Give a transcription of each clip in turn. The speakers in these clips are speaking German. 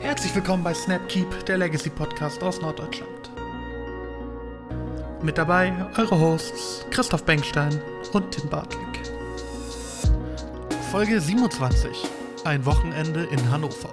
Herzlich willkommen bei Snapkeep, der Legacy Podcast aus Norddeutschland. Mit dabei eure Hosts Christoph Bengstein und Tim Bartlick. Folge 27. Ein Wochenende in Hannover.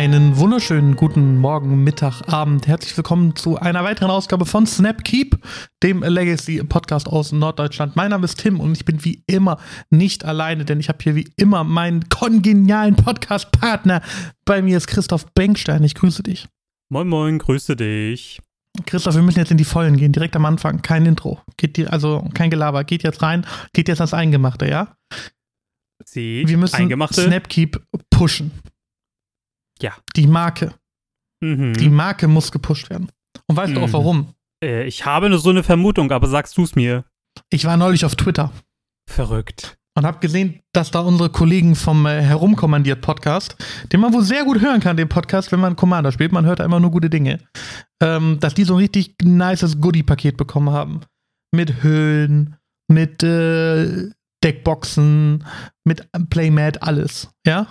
Einen wunderschönen guten Morgen, Mittag, Abend. Herzlich willkommen zu einer weiteren Ausgabe von Snapkeep, dem Legacy Podcast aus Norddeutschland. Mein Name ist Tim und ich bin wie immer nicht alleine, denn ich habe hier wie immer meinen kongenialen Podcast-Partner. Bei mir ist Christoph Benkstein. Ich grüße dich. Moin, moin, grüße dich. Christoph, wir müssen jetzt in die Vollen gehen, direkt am Anfang. Kein Intro. Geht die, also kein Gelaber. Geht jetzt rein, geht jetzt ans Eingemachte, ja? Sie, Wir müssen Eingemachte. Snapkeep pushen. Ja. Die Marke. Mhm. Die Marke muss gepusht werden. Und weißt du auch Mhm. warum? äh, ich habe nur so eine Vermutung, aber sagst du es mir? Ich war neulich auf Twitter Verrückt. und habe gesehen, dass da unsere Kollegen vom äh, Herumkommandiert Podcast, den man wohl sehr gut hören kann, den Podcast, wenn man Commander spielt, man hört immer nur gute Dinge, ähm, dass die so ein richtig nices Goodie-Paket bekommen haben. Mit Höhlen, mit äh, Deckboxen, mit Playmat, alles. Ja?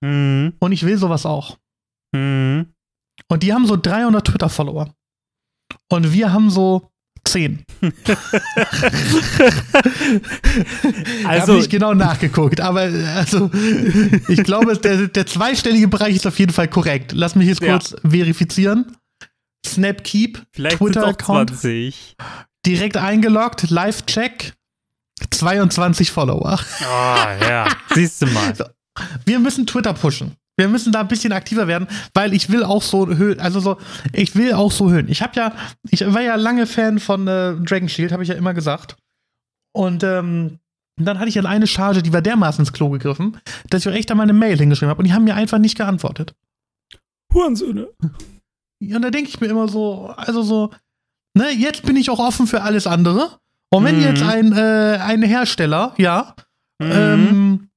Mhm. Und ich will sowas auch. Mhm. Und die haben so 300 Twitter-Follower. Und wir haben so 10. ich habe Also, nicht genau nachgeguckt, aber also ich glaube, der, der zweistellige Bereich ist auf jeden Fall korrekt. Lass mich jetzt Ja. kurz verifizieren. Snapkeep, Twitter-Account, 20. direkt eingeloggt, Live-Check, 22 Follower. Ah, ja. Siehst du mal. Wir müssen Twitter pushen. Wir müssen da ein bisschen aktiver werden, weil ich will auch so Höhen, also so, ich will auch so Höhen. Ich habe ja, ich war ja lange Fan von äh, Dragon Shield, habe ich ja immer gesagt. Und ähm, dann hatte ich dann eine Charge, die war dermaßen ins Klo gegriffen, dass ich auch echt da mal eine Mail hingeschrieben habe und die haben mir einfach nicht geantwortet. Hurensöhne. Und da denke ich mir immer so, also so, ne, jetzt bin ich auch offen für alles andere. Und wenn Mhm. jetzt ein, äh, ein Hersteller, ja, Mhm. ähm,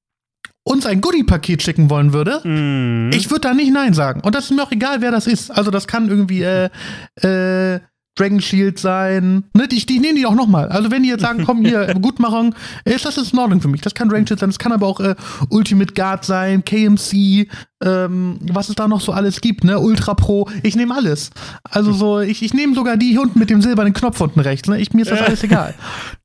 uns ein Goodie-Paket schicken wollen würde, Mhm. ich würde da nicht Nein sagen. Und das ist mir auch egal, wer das ist. Also das kann irgendwie äh, äh, Dragon Shield sein. Ne, die, die nehmen die auch nochmal. Also wenn die jetzt sagen, komm hier, Gutmachung, ist das ist in Ordnung für mich. Das kann Dragon Shield sein, das kann aber auch äh, Ultimate Guard sein, KMC, ähm, was es da noch so alles gibt, ne? Ultra Pro. Ich nehme alles. Also so, ich, ich nehme sogar die hier unten mit dem silbernen Knopf unten rechts. Ne? Ich, mir ist das alles egal.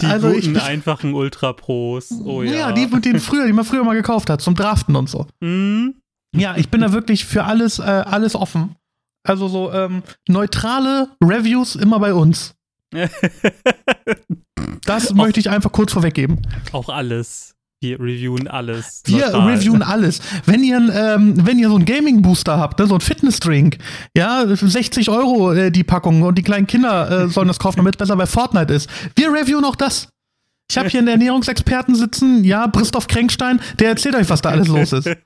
die also guten, ich, einfachen Ultra-Pros. Oh ja. ja, die mit denen früher, die man früher mal gekauft hat, zum Draften und so. Mhm. Ja, ich bin da wirklich für alles, äh, alles offen. Also so ähm, neutrale Reviews immer bei uns. Das möchte ich einfach kurz vorweggeben. auch alles. Wir reviewen alles. Wir Total. reviewen alles. Wenn ihr, ähm, wenn ihr so einen Gaming-Booster habt, ne, so einen Fitness-Drink, ja, 60 Euro äh, die Packung und die kleinen Kinder äh, sollen das kaufen, damit es besser bei Fortnite ist. Wir reviewen auch das. Ich habe hier einen Ernährungsexperten sitzen, ja, Christoph Krenkstein, der erzählt euch, was da alles los ist.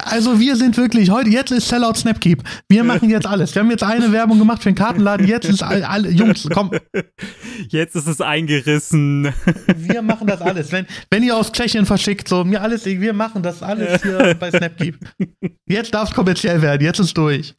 Also wir sind wirklich, heute, jetzt ist Sellout Snapkeep. Wir machen jetzt alles. Wir haben jetzt eine Werbung gemacht für den Kartenladen, jetzt ist all, all, Jungs, komm, Jetzt ist es eingerissen. wir machen das alles. Wenn, wenn ihr aus Tschechien verschickt, so, mir alles, wir machen das alles hier bei Snapkeep. Jetzt darf es kommerziell werden, jetzt ist durch.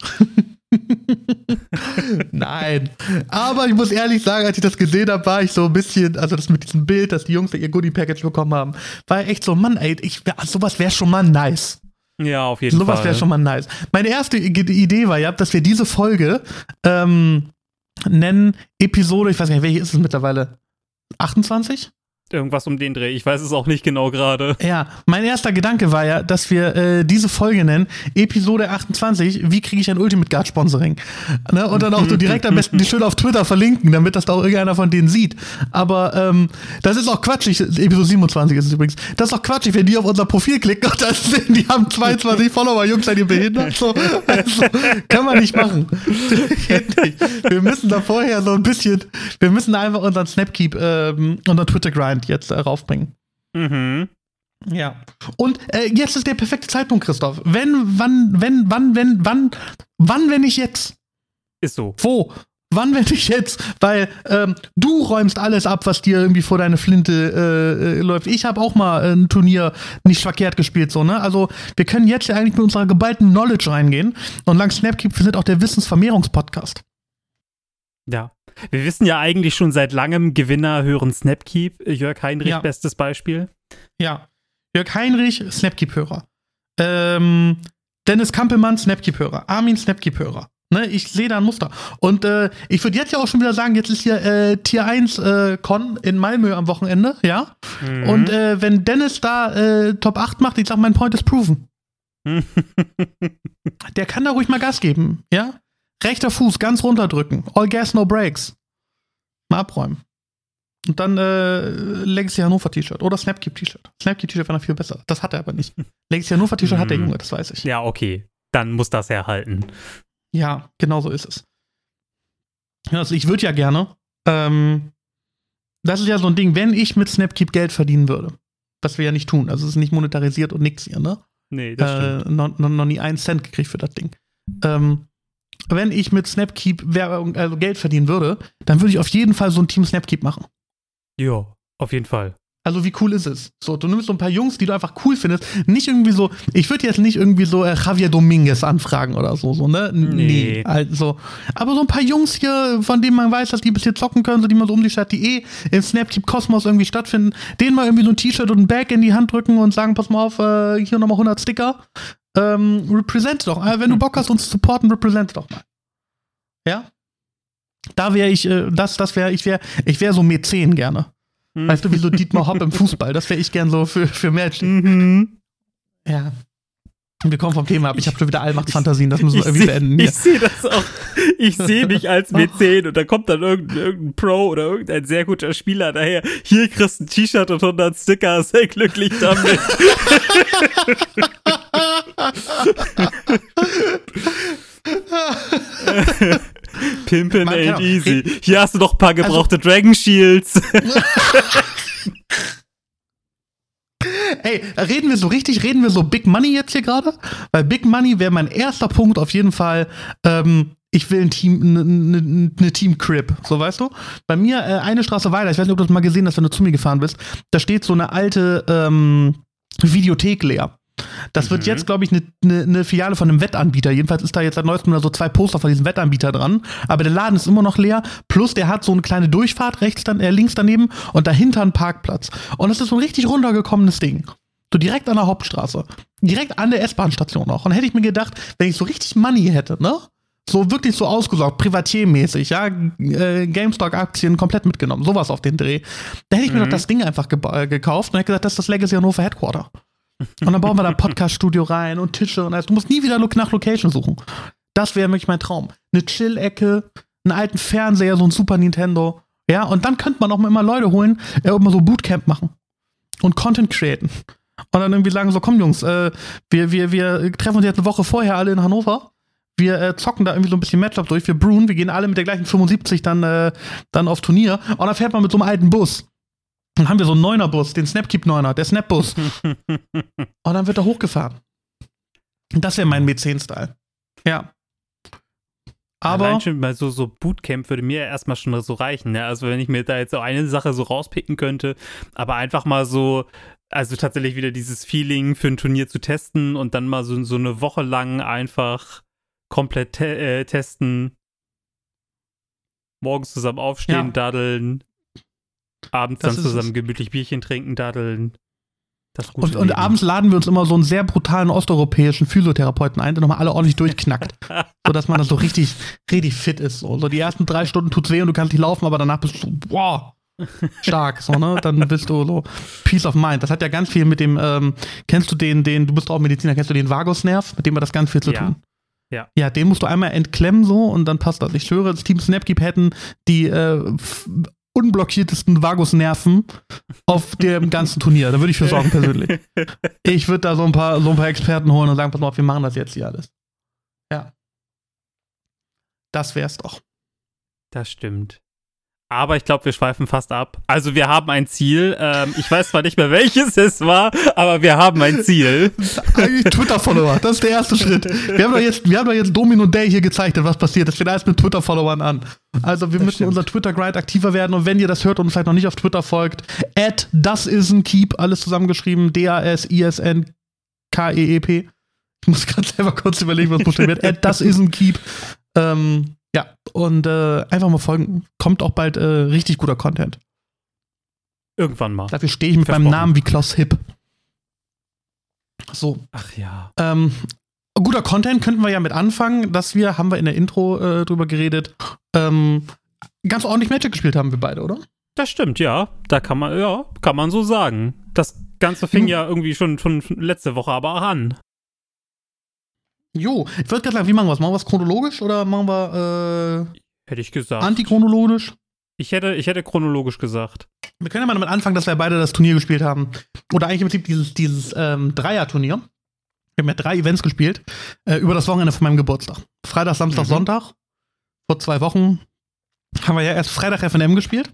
Nein. Aber ich muss ehrlich sagen, als ich das gesehen habe, war ich so ein bisschen, also das mit diesem Bild, dass die Jungs ihr Goodie-Package bekommen haben, war echt so, Mann, ey, ich, sowas wäre schon mal nice. Ja, auf jeden Sowas Fall. wäre schon mal nice. Meine erste Idee war ja, dass wir diese Folge ähm, nennen Episode, ich weiß nicht, welche ist es mittlerweile? 28? Irgendwas um den Dreh. Ich weiß es auch nicht genau gerade. Ja, mein erster Gedanke war ja, dass wir äh, diese Folge nennen, Episode 28, wie kriege ich ein Ultimate Guard Sponsoring? Ne? Und dann auch so direkt am besten die schön auf Twitter verlinken, damit das da auch irgendeiner von denen sieht. Aber ähm, das ist auch quatschig, Episode 27 ist es übrigens, das ist auch quatschig, wenn die auf unser Profil klicken und dann sehen, die haben 22 Follower, Jungs, seid ihr behindert? So, also, kann man nicht machen. Wir müssen da vorher so ein bisschen, wir müssen einfach unseren Snapkeep, ähm, unseren Twitter-Grind jetzt äh, raufbringen. Mhm. Ja. Und äh, jetzt ist der perfekte Zeitpunkt, Christoph. Wenn, wann, wenn, wann, wenn, wann, wann, wenn nicht jetzt? Ist so. Wo? Wann werde ich jetzt? Weil ähm, du räumst alles ab, was dir irgendwie vor deine Flinte äh, äh, läuft. Ich habe auch mal ein Turnier nicht verkehrt gespielt, so, ne? Also, wir können jetzt ja eigentlich mit unserer geballten Knowledge reingehen. Und lang Snapkeep, wir sind auch der Wissensvermehrungspodcast. Ja. Wir wissen ja eigentlich schon seit langem, Gewinner hören Snapkeep. Jörg Heinrich, Ja. bestes Beispiel. Ja. Jörg Heinrich, Snapkeep-Hörer. Ähm, Dennis Kampelmann, Snapkeep-Hörer. Armin, Snapkeep-Hörer. Ne, ich sehe da ein Muster. Und äh, ich würde jetzt ja auch schon wieder sagen, jetzt ist hier äh, Tier 1 äh, Con in Malmö am Wochenende, ja? Mhm. Und äh, wenn Dennis da äh, Top 8 macht, ich sag, mein Point ist proven. Der kann da ruhig mal Gas geben, ja? Rechter Fuß ganz runterdrücken. All gas, no breaks. Mal abräumen. Und dann äh, Legacy Hannover T-Shirt oder Snapkeep T-Shirt. Snapkeep T-Shirt war noch viel besser. Das hat er aber nicht. Legacy Hannover T-Shirt hat der Mhm. Junge, das weiß ich. ja, okay. Dann muss das herhalten. Ja, genau so ist es. Also ich würde ja gerne, ähm, das ist ja so ein Ding, wenn ich mit Snapkeep Geld verdienen würde, was wir ja nicht tun, also es ist nicht monetarisiert und nix hier, ne? Nee, das stimmt. Äh, noch, noch, noch nie einen Cent gekriegt für das Ding. Ähm, wenn ich mit Snapkeep Werbung, also Geld verdienen würde, dann würde ich auf jeden Fall so ein Team Snapkeep machen. Ja, auf jeden Fall. Also wie cool ist es? So, du nimmst so ein paar Jungs, die du einfach cool findest. Nicht irgendwie so, ich würde jetzt nicht irgendwie so äh, Javier Dominguez anfragen oder so, so, ne? N- Nee. Also, aber so ein paar Jungs hier, von denen man weiß, dass die bis hier zocken können, so die man so um die Stadt, die eh im Snapkeep Kosmos irgendwie stattfinden, denen mal irgendwie so ein T-Shirt und ein Bag in die Hand drücken und sagen, pass mal auf, äh, hier nochmal 100 Sticker. Ähm, represent doch. Äh, wenn du Bock hast, uns zu supporten, represent doch mal. Ja? Da wäre ich, äh, das, das wäre, ich wäre, ich wäre so Mäzen gerne. Weißt du, wie so Dietmar Hopp im Fußball? Das wäre ich gern so für, für Matching. Mhm. Ja. Wir kommen vom Thema ab. Ich habe schon wieder Allmachtsfantasien. Das müssen wir Ich irgendwie seh- beenden. Ich Hier. sehe das auch. Ich sehe mich als Mäzen und da kommt dann irgendein, irgendein Pro oder irgendein sehr guter Spieler daher. Hier kriegst du ein T-Shirt und 100 Sticker, sei glücklich damit. Pimpen Man ain't easy. Hier hast du noch ein paar gebrauchte Dragon Shields. Ey, reden wir so richtig, reden wir so Big Money jetzt hier gerade? Weil Big Money wäre mein erster Punkt auf jeden Fall. Ähm, ich will ein Team, eine ne, ne Team Crib, so weißt du? Bei mir äh, eine Straße weiter, ich weiß nicht, ob du das mal gesehen hast, wenn du zu mir gefahren bist, da steht so eine alte ähm, Videothek leer. Das wird Mhm. jetzt, glaube ich, eine ne, ne Filiale von einem Wettanbieter. Jedenfalls ist da jetzt seit neuestem so zwei Poster von diesem Wettanbieter dran. Aber der Laden ist immer noch leer. Plus, der hat so eine kleine Durchfahrt rechts dann, äh, links daneben und dahinter einen Parkplatz. Und das ist so ein richtig runtergekommenes Ding. So direkt an der Hauptstraße. Direkt an der S-Bahn-Station auch. Und hätte ich mir gedacht, wenn ich so richtig Money hätte, ne? So wirklich so ausgesorgt, privatiermäßig, ja, äh, GameStop-Aktien komplett mitgenommen, sowas auf den Dreh. Da hätte ich mir Mhm. doch das Ding einfach äh, gekauft und hätte gesagt, das ist das Legacy Hannover Headquarter. Und dann bauen wir da ein Podcast-Studio rein und Tische und alles. Du musst nie wieder nach Location suchen. Das wäre wirklich mein Traum. Eine Chill-Ecke, einen alten Fernseher, so ein Super Nintendo. Ja, und dann könnte man auch mal immer Leute holen, äh, mal so Bootcamp machen. Und Content createn. Und dann irgendwie sagen so, komm Jungs, äh, wir, wir, wir treffen uns jetzt eine Woche vorher alle in Hannover. Wir äh, zocken da irgendwie so ein bisschen Matchup durch. Wir brewen, wir gehen alle mit der gleichen 75 dann, äh, dann auf Turnier. Und dann fährt man mit so einem alten Bus. Dann haben wir so einen Neuner-Bus, den Snapkeep Neuner, der Snap-Bus. Und dann wird er hochgefahren. Das wäre mein Mäzen-Style. Ja. Aber. Allein schon mal so, so Bootcamp würde mir erstmal schon so reichen. Ne? Also wenn ich mir da jetzt so eine Sache so rauspicken könnte, aber einfach mal so, also tatsächlich wieder dieses Feeling für ein Turnier zu testen und dann mal so, so eine Woche lang einfach komplett te äh, testen. Morgens zusammen aufstehen, Ja. daddeln. Abends Das dann zusammen gemütlich Bierchen trinken, daddeln. Das gute Und, und abends laden wir uns immer so einen sehr brutalen osteuropäischen Physiotherapeuten ein, der nochmal alle ordentlich durchknackt. sodass man dann so richtig, richtig fit ist. So. so die ersten drei Stunden tut's weh und du kannst nicht laufen, aber danach bist du so, boah, stark. So, ne? Dann bist du so Peace of Mind. Das hat ja ganz viel mit dem, ähm, kennst du den, den, du bist auch Mediziner, kennst du den Vagusnerv, mit dem hat das ganz viel zu Ja. tun. Ja. Ja, den musst du einmal entklemmen so und dann passt das. Ich schwöre, das Team Snapkeep hätten die äh, unblockiertesten Vagusnerven auf dem ganzen Turnier. Da würde ich für sorgen persönlich. Ich würde da so ein paar so ein paar Experten holen und sagen, pass mal auf, wir machen das jetzt hier alles. Ja. Das wär's doch. Das stimmt. Aber ich glaube, wir schweifen fast ab. Also wir haben ein Ziel. Ähm, ich weiß zwar nicht mehr, welches es war, aber wir haben ein Ziel. Eigentlich Twitter-Follower, das ist der erste Schritt. Wir haben doch jetzt, wir haben doch jetzt Domino Day hier gezeichnet, was passiert. Das fängt alles mit Twitter-Followern an. Also wir das müssen stimmt. unser Twitter-Grind aktiver werden und wenn ihr das hört und vielleicht noch nicht auf Twitter folgt, at das is ein Keep, alles zusammengeschrieben, D-A-S-I-S-N-K-E-E-P. Ich muss gerade selber kurz überlegen, was buchstabiert. at das is ein Keep. Ähm, ja, und äh, einfach mal folgen. Kommt auch bald äh, richtig guter Content. Irgendwann mal. Dafür stehe ich mit meinem Namen wie Klaus Hipp. So. Ach ja. Ähm, guter Content könnten wir ja mit anfangen, dass wir, haben wir in der Intro äh, drüber geredet, ähm, ganz ordentlich Magic gespielt haben wir beide, oder? Das stimmt, ja. Da kann man, ja, kann man so sagen. Das Ganze fing hm. ja irgendwie schon, schon letzte Woche aber an. Jo, ich würde gerade sagen, wie machen wir es? Machen wir es chronologisch oder machen wir äh, Hätte ich gesagt. Antichronologisch? Ich hätte, ich hätte chronologisch gesagt. Wir können ja mal damit anfangen, dass wir beide das Turnier gespielt haben. Oder eigentlich im Prinzip dieses, dieses ähm, Dreier-Turnier. Wir haben ja drei Events gespielt. Äh, über das Wochenende von meinem Geburtstag. Freitag, Samstag, mhm. Sonntag. Vor zwei Wochen haben wir ja erst Freitag FNM gespielt.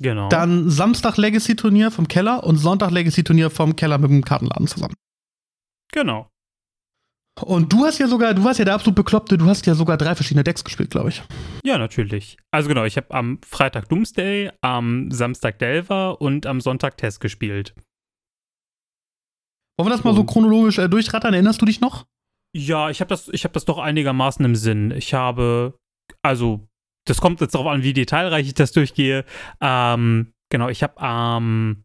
Genau. Dann Samstag Legacy-Turnier vom Keller und Sonntag Legacy-Turnier vom Keller mit dem Kartenladen zusammen. Genau. Und du hast ja sogar, du warst ja der absolut Bekloppte, du hast ja sogar drei verschiedene Decks gespielt, glaube ich. Ja, natürlich. Also genau, ich habe am Freitag Doomsday, am Samstag Delver und am Sonntag Test gespielt. Wollen wir das mal so chronologisch äh, durchrattern? Erinnerst du dich noch? Ja, ich habe das, hab das doch einigermaßen im Sinn. Ich habe, also, das kommt jetzt darauf an, wie detailreich ich das durchgehe. Ähm, genau, ich habe am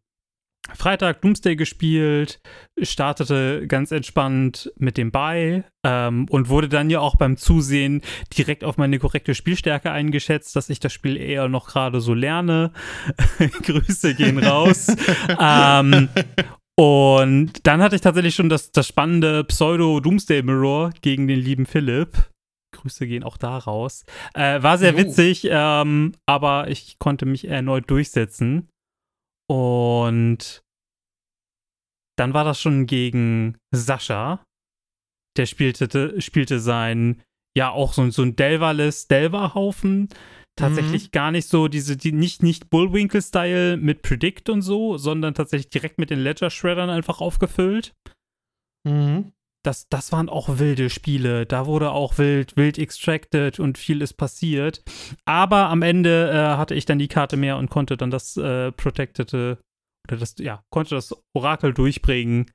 Freitag Doomsday gespielt, startete ganz entspannt mit dem Buy ähm, und wurde dann ja auch beim Zusehen direkt auf meine korrekte Spielstärke eingeschätzt, dass ich das Spiel eher noch gerade so lerne. Grüße gehen raus. ähm, und dann hatte ich tatsächlich schon das, das spannende Pseudo-Doomsday-Mirror gegen den lieben Philipp. Grüße gehen auch da raus. Äh, war sehr witzig, ähm, aber ich konnte mich erneut durchsetzen. Und dann war das schon gegen Sascha. Der spielte, spielte sein, ja, auch so, so ein Delverless Delver-Haufen. Tatsächlich mhm. gar nicht so diese, die, nicht, nicht Bullwinkle-Style mit Predict und so, sondern tatsächlich direkt mit den Ledger-Shreddern einfach aufgefüllt. Mhm. Das, das waren auch wilde Spiele. Da wurde auch wild, wild extracted und viel ist passiert. Aber am Ende äh, hatte ich dann die Karte mehr und konnte dann das äh, Protected oder das, ja, konnte das Orakel durchbringen.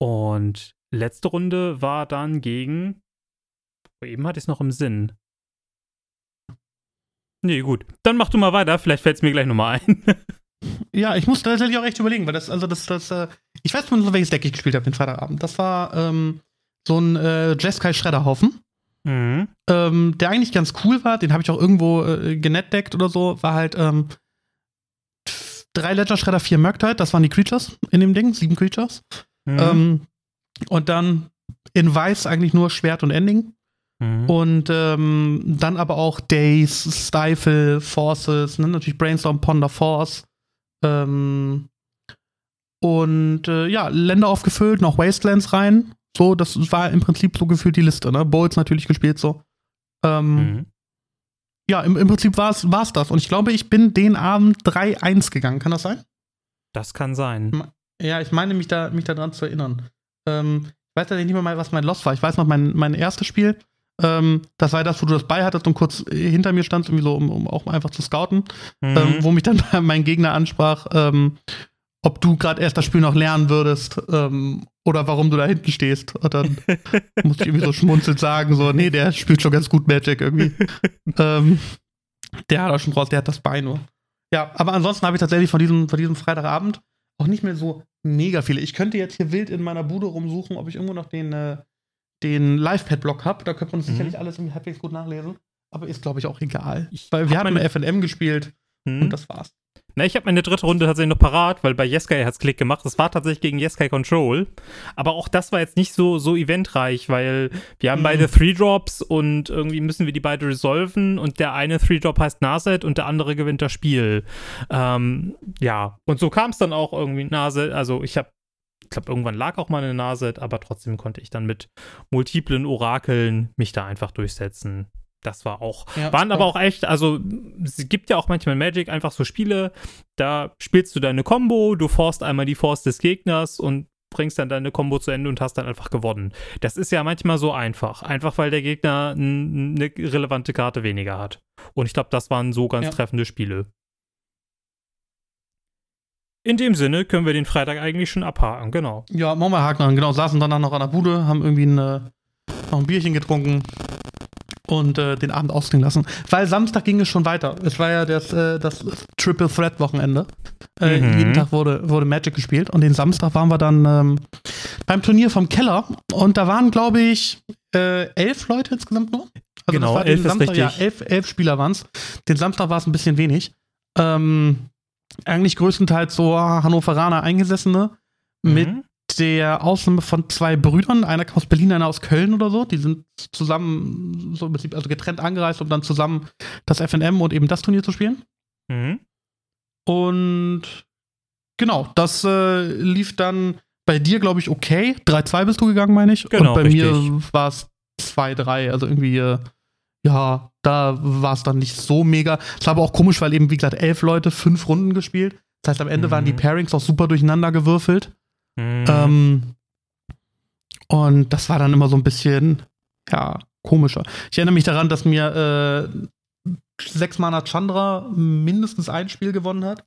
Und letzte Runde war dann gegen. Eben hatte ich es noch im Sinn. Nee, gut. Dann mach du mal weiter, vielleicht fällt es mir gleich nochmal ein. ja, ich muss tatsächlich auch echt überlegen, weil das, also das, das, äh, ich weiß nicht, welches Deck ich gespielt habe den Freitagabend. Das war ähm, so ein äh, Jeskai Schredderhaufen. Mhm. Ähm, der eigentlich ganz cool war, den habe ich auch irgendwo äh, genetdeckt oder so, war halt ähm, drei Ledger Shredder, vier Murktide, das waren die Creatures in dem Ding, sieben Creatures. Mhm. Ähm, und dann in Weiß eigentlich nur Schwert und Ending. Mhm. Und ähm, dann aber auch Days, Stifle, Forces, ne? natürlich Brainstorm, Ponder, Force. Ähm, und äh, ja, Länder aufgefüllt, noch Wastelands rein. So, das war im Prinzip so gefühlt die Liste, ne? Bowls natürlich gespielt so. Ähm, mhm ja, im, im Prinzip war es das. Und ich glaube, ich bin den Abend 3-1 gegangen. Kann das sein? Das kann sein. Ja, ich meine, mich da, mich daran zu erinnern. Ähm, ich weiß ja nicht mehr, was mein Loss war. Ich weiß noch, mein, mein erstes Spiel, ähm, das war das, wo du das bei hattest und kurz hinter mir standst, irgendwie so, um, um auch einfach zu scouten. Mhm. Ähm, wo mich dann mein Gegner ansprach, ähm, ob du gerade erst das Spiel noch lernen würdest ähm, oder warum du da hinten stehst. Und dann musste ich irgendwie so schmunzelnd sagen, so, nee, der spielt schon ganz gut Magic irgendwie. ähm, der hat auch schon raus, der hat das Bein nur. Ja, aber ansonsten habe ich tatsächlich von diesem, von diesem Freitagabend auch nicht mehr so mega viele. Ich könnte jetzt hier wild in meiner Bude rumsuchen, ob ich irgendwo noch den, äh, den Live-Pad-Block habe. Da könnte man mhm. sicherlich alles irgendwie halbwegs gut nachlesen. Aber ist, glaube ich, auch egal. Ich Weil wir hatten FNM gespielt mhm. und das war's. Na, ich habe meine dritte Runde tatsächlich noch parat, weil bei Yeskai hat es Klick gemacht. Das war tatsächlich gegen Yeskai Control. Aber auch das war jetzt nicht so, so eventreich, weil wir haben mhm. beide Three Drops und irgendwie müssen wir die beide resolven und der eine Three Drop heißt Naset und der andere gewinnt das Spiel. Ähm, ja, und so kam es dann auch irgendwie Naset. Also ich habe ich glaube, irgendwann lag auch mal eine Nase, aber trotzdem konnte ich dann mit multiplen Orakeln mich da einfach durchsetzen. Das war auch. Ja, waren aber auch echt, also es gibt ja auch manchmal Magic einfach so Spiele, da spielst du deine Combo, du forst einmal die Force des Gegners und bringst dann deine Combo zu Ende und hast dann einfach gewonnen. Das ist ja manchmal so einfach. Einfach weil der Gegner eine relevante Karte weniger hat. Und ich glaube, das waren so ganz Ja. treffende Spiele. In dem Sinne können wir den Freitag eigentlich schon abhaken, genau. Ja, machen wir Haken dran. Genau, saßen danach noch an der Bude, haben irgendwie ein, äh, noch ein Bierchen getrunken und äh, den Abend ausklingen lassen. Weil Samstag ging es schon weiter. Es war ja das, äh, das Triple Threat Wochenende. Äh, Mhm. Jeden Tag wurde, wurde Magic gespielt und den Samstag waren wir dann ähm, beim Turnier vom Keller und da waren, glaube ich, äh, elf Leute insgesamt nur. Also Genau, elf den ist Samstag, ja, richtig. elf, elf Spieler waren es. Den Samstag war es ein bisschen wenig. Ähm, eigentlich größtenteils so Hannoveraner Eingesessene mit Mhm. der Ausnahme von zwei Brüdern, einer aus Berlin, einer aus Köln oder so. Die sind zusammen, so im Prinzip, also getrennt angereist, um dann zusammen das FNM und eben das Turnier zu spielen. Mhm. Und genau, das äh, lief dann bei dir, glaube ich, okay. 3-2 bist du gegangen, meine ich. Genau, und bei richtig. mir war es 2-3. Also irgendwie, äh, ja, da war es dann nicht so mega. Es war aber auch komisch, weil eben, wie gesagt, elf Leute, fünf Runden gespielt. Das heißt, am Ende Mhm. waren die Pairings auch super durcheinander gewürfelt. Mhm. Ähm, und das war dann immer so ein bisschen, ja, komischer. Ich erinnere mich daran, dass mir äh, sechs Mana Chandra mindestens ein Spiel gewonnen hat,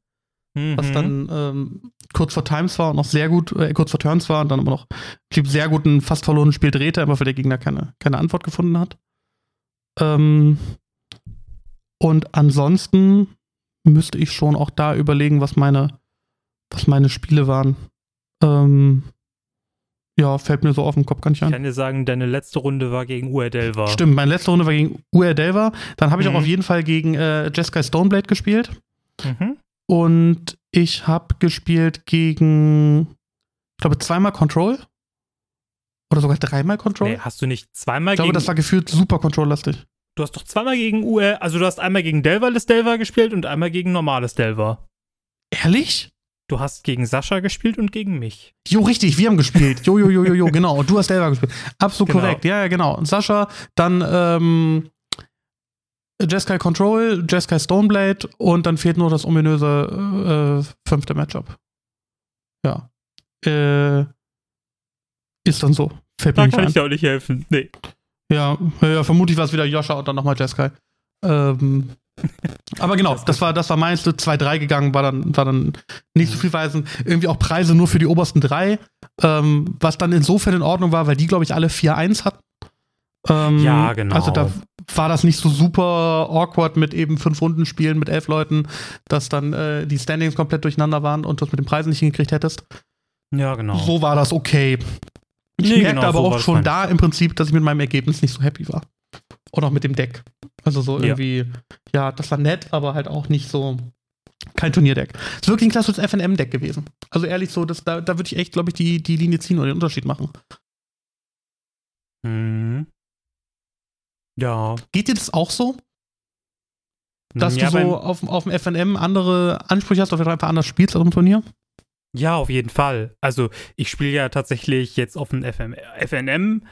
was Mhm. dann ähm, kurz vor Times war und noch sehr gut, äh, kurz vor Turns war und dann immer noch blieb sehr gut ein fast verlorenes Spiel drehte, aber weil der Gegner keine, keine Antwort gefunden hat. Ähm, und ansonsten müsste ich schon auch da überlegen, was meine, was meine Spiele waren. Ähm, ja, fällt mir so auf den Kopf gar nicht Ich an. kann dir sagen, deine letzte Runde war gegen Uerdelva. Stimmt, meine letzte Runde war gegen UR Delver. Dann habe ich Mhm. auch auf jeden Fall gegen äh, Jeskai Stoneblade gespielt. Mhm. Und ich habe gespielt gegen, ich glaube, zweimal Control. Oder sogar dreimal Control. Nee, hast du nicht zweimal ich glaube, gegen. das war gefühlt super Control-lastig. du hast doch zweimal gegen UR, also du hast einmal gegen Delverless Delver gespielt und einmal gegen normales Delver. Ehrlich? Du hast gegen Sascha gespielt und gegen mich. Jo, richtig, wir haben gespielt. Jo, jo, jo, jo, jo, genau. Und du hast Delver gespielt. Absolut Genau. korrekt. Ja, ja, genau. Und Sascha, dann ähm, Jeskai Control, Jeskai Stoneblade und dann fehlt nur das ominöse äh, fünfte Matchup. Ja. Äh, ist dann so. Fällt Da kann ein. ich dir auch nicht helfen. Nee. Ja, ja, ja, vermutlich war es wieder Joscha und dann nochmal Jeskai. Ähm, aber genau, das war, das war meins, 2-3 gegangen, war dann, war dann nicht so viel weisen. Irgendwie auch Preise nur für die obersten drei, ähm, was dann insofern in Ordnung war, weil die, glaube ich, alle 4-1 hatten. Ähm, Ja, genau. Also da war das nicht so super awkward mit eben fünf Runden spielen mit elf Leuten, dass dann äh, die Standings komplett durcheinander waren und du es mit den Preisen nicht hingekriegt hättest. Ja, genau. So war das okay. Ich Nee, merkte genau, aber so auch schon da im Prinzip, dass ich mit meinem Ergebnis nicht so happy war. Und auch mit dem Deck. Also so Ja. irgendwie, ja, das war nett, aber halt auch nicht so kein Turnierdeck. Es ist wirklich ein klassisches FNM-Deck gewesen. Also ehrlich so, das, da, da würde ich echt, glaube ich, die, die Linie ziehen und den Unterschied machen. Mhm. Ja. Geht dir das auch so? Dass ja, du so auf, auf dem FNM andere Ansprüche hast, oder du einfach anders spielst als im Turnier? Ja, auf jeden Fall. Also ich spiele ja tatsächlich jetzt auf dem FM, FNM.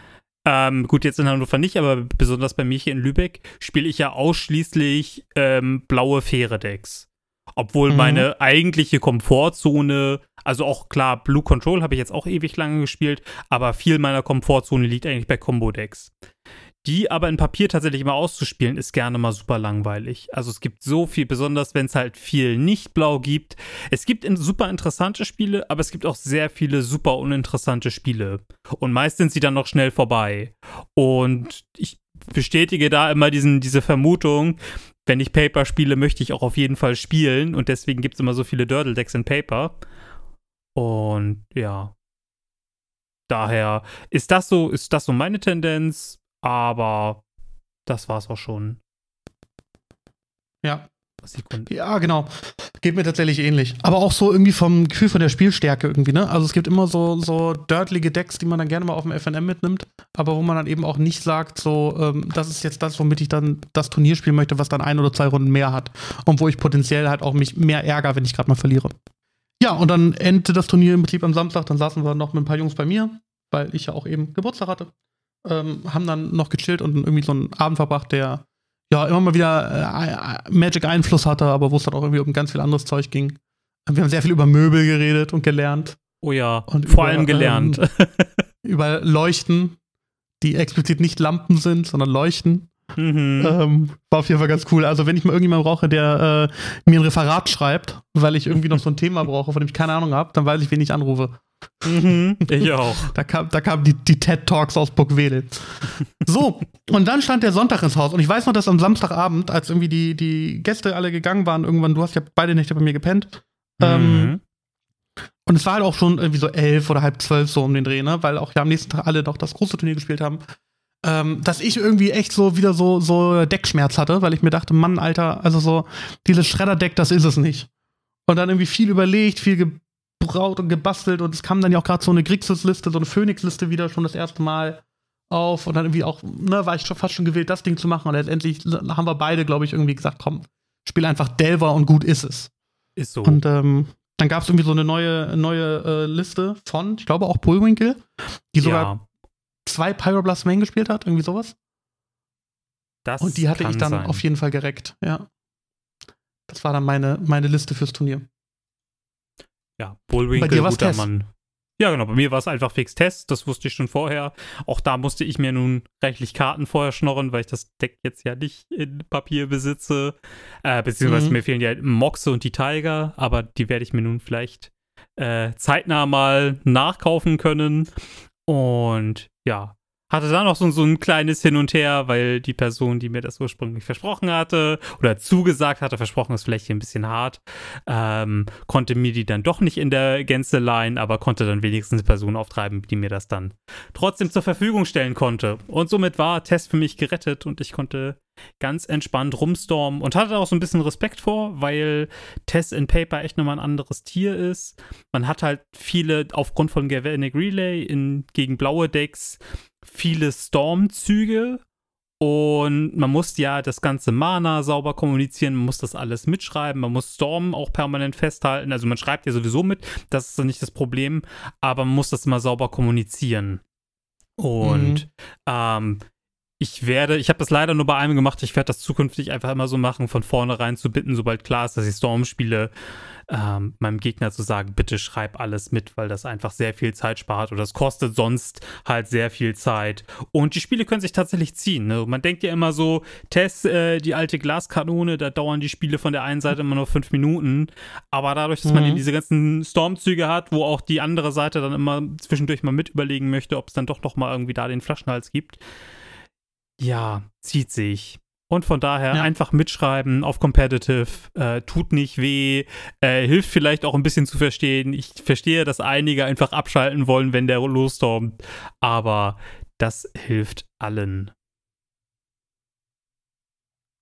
Ähm, gut, jetzt in Hannover nicht, aber besonders bei mir hier in Lübeck spiele ich ja ausschließlich ähm, blaue Fähre-Decks. Obwohl Mhm. meine eigentliche Komfortzone, also auch klar, Blue Control habe ich jetzt auch ewig lange gespielt, aber viel meiner Komfortzone liegt eigentlich bei Combo-Decks. Die aber in Papier tatsächlich mal auszuspielen, ist gerne mal super langweilig. Also es gibt so viel, besonders wenn es halt viel nicht-blau gibt. Es gibt super interessante Spiele, aber es gibt auch sehr viele super uninteressante Spiele. Und meist sind sie dann noch schnell vorbei. Und ich bestätige da immer diesen, diese Vermutung, wenn ich Paper spiele, möchte ich auch auf jeden Fall spielen. Und deswegen gibt es immer so viele Dördel-Decks in Paper. Und ja. Daher ist das so, ist das so meine Tendenz, aber das war's auch schon. Ja. Sekunden. Ja, genau. Geht mir tatsächlich ähnlich. Aber auch so irgendwie vom Gefühl von der Spielstärke irgendwie, ne? Also es gibt immer so, so dirtlige Decks, die man dann gerne mal auf dem FNM mitnimmt, aber wo man dann eben auch nicht sagt, so, ähm, das ist jetzt das, womit ich dann das Turnier spielen möchte, was dann ein oder zwei Runden mehr hat. Und wo ich potenziell halt auch mich mehr ärgere, wenn ich gerade mal verliere. Ja, und dann endete das Turnier im Prinzip am Samstag, dann saßen wir noch mit ein paar Jungs bei mir, weil ich ja auch eben Geburtstag hatte. Ähm, haben dann noch gechillt und irgendwie so einen Abend verbracht, der ja, immer mal wieder äh, Magic-Einfluss hatte, aber wo es dann auch irgendwie um ganz viel anderes Zeug ging. Wir haben sehr viel über Möbel geredet und gelernt. Oh ja, und vor über, allem gelernt. Ähm, über Leuchten, die explizit nicht Lampen sind, sondern Leuchten. Mhm. Ähm, war auf jeden Fall ganz cool. Also, wenn ich mal irgendjemanden brauche, der äh, mir ein Referat schreibt, weil ich irgendwie noch so ein Thema brauche, von dem ich keine Ahnung habe, dann weiß ich, wen ich anrufe. Mhm, ich auch. Da kamen da kam die, die TED Talks aus Burgwedel. So, und dann stand der Sonntag ins Haus. Und ich weiß noch, dass am Samstagabend, als irgendwie die, die Gäste alle gegangen waren, irgendwann, du hast ja beide Nächte bei mir gepennt. Ähm, mhm. Ähm, und es war halt auch schon irgendwie so elf oder halb zwölf so um den Dreh, ne? Weil auch ja am nächsten Tag alle noch das große Turnier gespielt haben ähm, dass ich irgendwie echt so wieder so, so Deckschmerz hatte, weil ich mir dachte, Mann, Alter, also so, dieses Schredderdeck, das ist es nicht. Und dann irgendwie viel überlegt, viel gebraut und gebastelt und es kam dann ja auch gerade so eine Grixis-Liste, so eine Phoenix-Liste wieder schon das erste Mal auf und dann irgendwie auch, ne, war ich schon fast schon gewählt, das Ding zu machen und letztendlich haben wir beide, glaube ich, irgendwie gesagt, komm, spiel einfach Delver und gut ist es. Ist so. Und ähm, dann gab es irgendwie so eine neue, neue äh, Liste von, ich glaube auch Bullwinkle, die sogar ja zwei Pyroblast Main gespielt hat, irgendwie sowas. Das und die hatte ich dann sein. auf jeden Fall gereckt, ja. Das war dann meine, meine Liste fürs Turnier. Ja, Bullwinkle, Bei dir guter. Mann. Ja, genau. Bei mir war es einfach fix Test. Das wusste ich schon vorher. Auch da musste ich mir nun reichlich Karten vorher schnorren, weil ich das Deck jetzt ja nicht in Papier besitze. Äh, beziehungsweise mhm. mir fehlen ja Moxe und die Tiger, aber die werde ich mir nun vielleicht äh, zeitnah mal nachkaufen können. Und ja, hatte dann noch so, so ein kleines Hin und Her, weil die Person, die mir das ursprünglich versprochen hatte oder zugesagt hatte, versprochen ist vielleicht hier ein bisschen hart, ähm, konnte mir die dann doch nicht in der Gänze leihen, aber konnte dann wenigstens eine Person auftreiben, die mir das dann trotzdem zur Verfügung stellen konnte. Und somit war Test für mich gerettet und ich konnte ganz entspannt rumstormen und hatte auch so ein bisschen Respekt vor, weil Test in Paper echt nochmal ein anderes Tier ist. Man hat halt viele, aufgrund von Galvanic Relay in, gegen blaue Decks, viele Storm-Züge und man muss ja das ganze Mana sauber kommunizieren, man muss das alles mitschreiben, man muss Storm auch permanent festhalten. Also man schreibt ja sowieso mit, das ist nicht das Problem, aber man muss das immer sauber kommunizieren. Und mhm. ähm, ich werde, ich habe das leider nur bei einem gemacht, ich werde das zukünftig einfach immer so machen, von vornherein zu bitten, sobald klar ist, dass ich Storm spiele, ähm, meinem Gegner zu sagen, bitte schreib alles mit, weil das einfach sehr viel Zeit spart oder es kostet sonst halt sehr viel Zeit. Und die Spiele können sich tatsächlich ziehen. Ne? Man denkt ja immer so, Test, äh, die alte Glaskanone, da dauern die Spiele von der einen Seite immer nur fünf Minuten. Aber dadurch, dass mhm. man diese ganzen Stormzüge hat, wo auch die andere Seite dann immer zwischendurch mal mit überlegen möchte, ob es dann doch noch mal irgendwie da den Flaschenhals gibt, ja, zieht sich. Und von daher ja. einfach mitschreiben auf Competitive, äh, tut nicht weh, äh, hilft vielleicht auch ein bisschen zu verstehen. Ich verstehe, dass einige einfach abschalten wollen, wenn der losstormt, aber das hilft allen.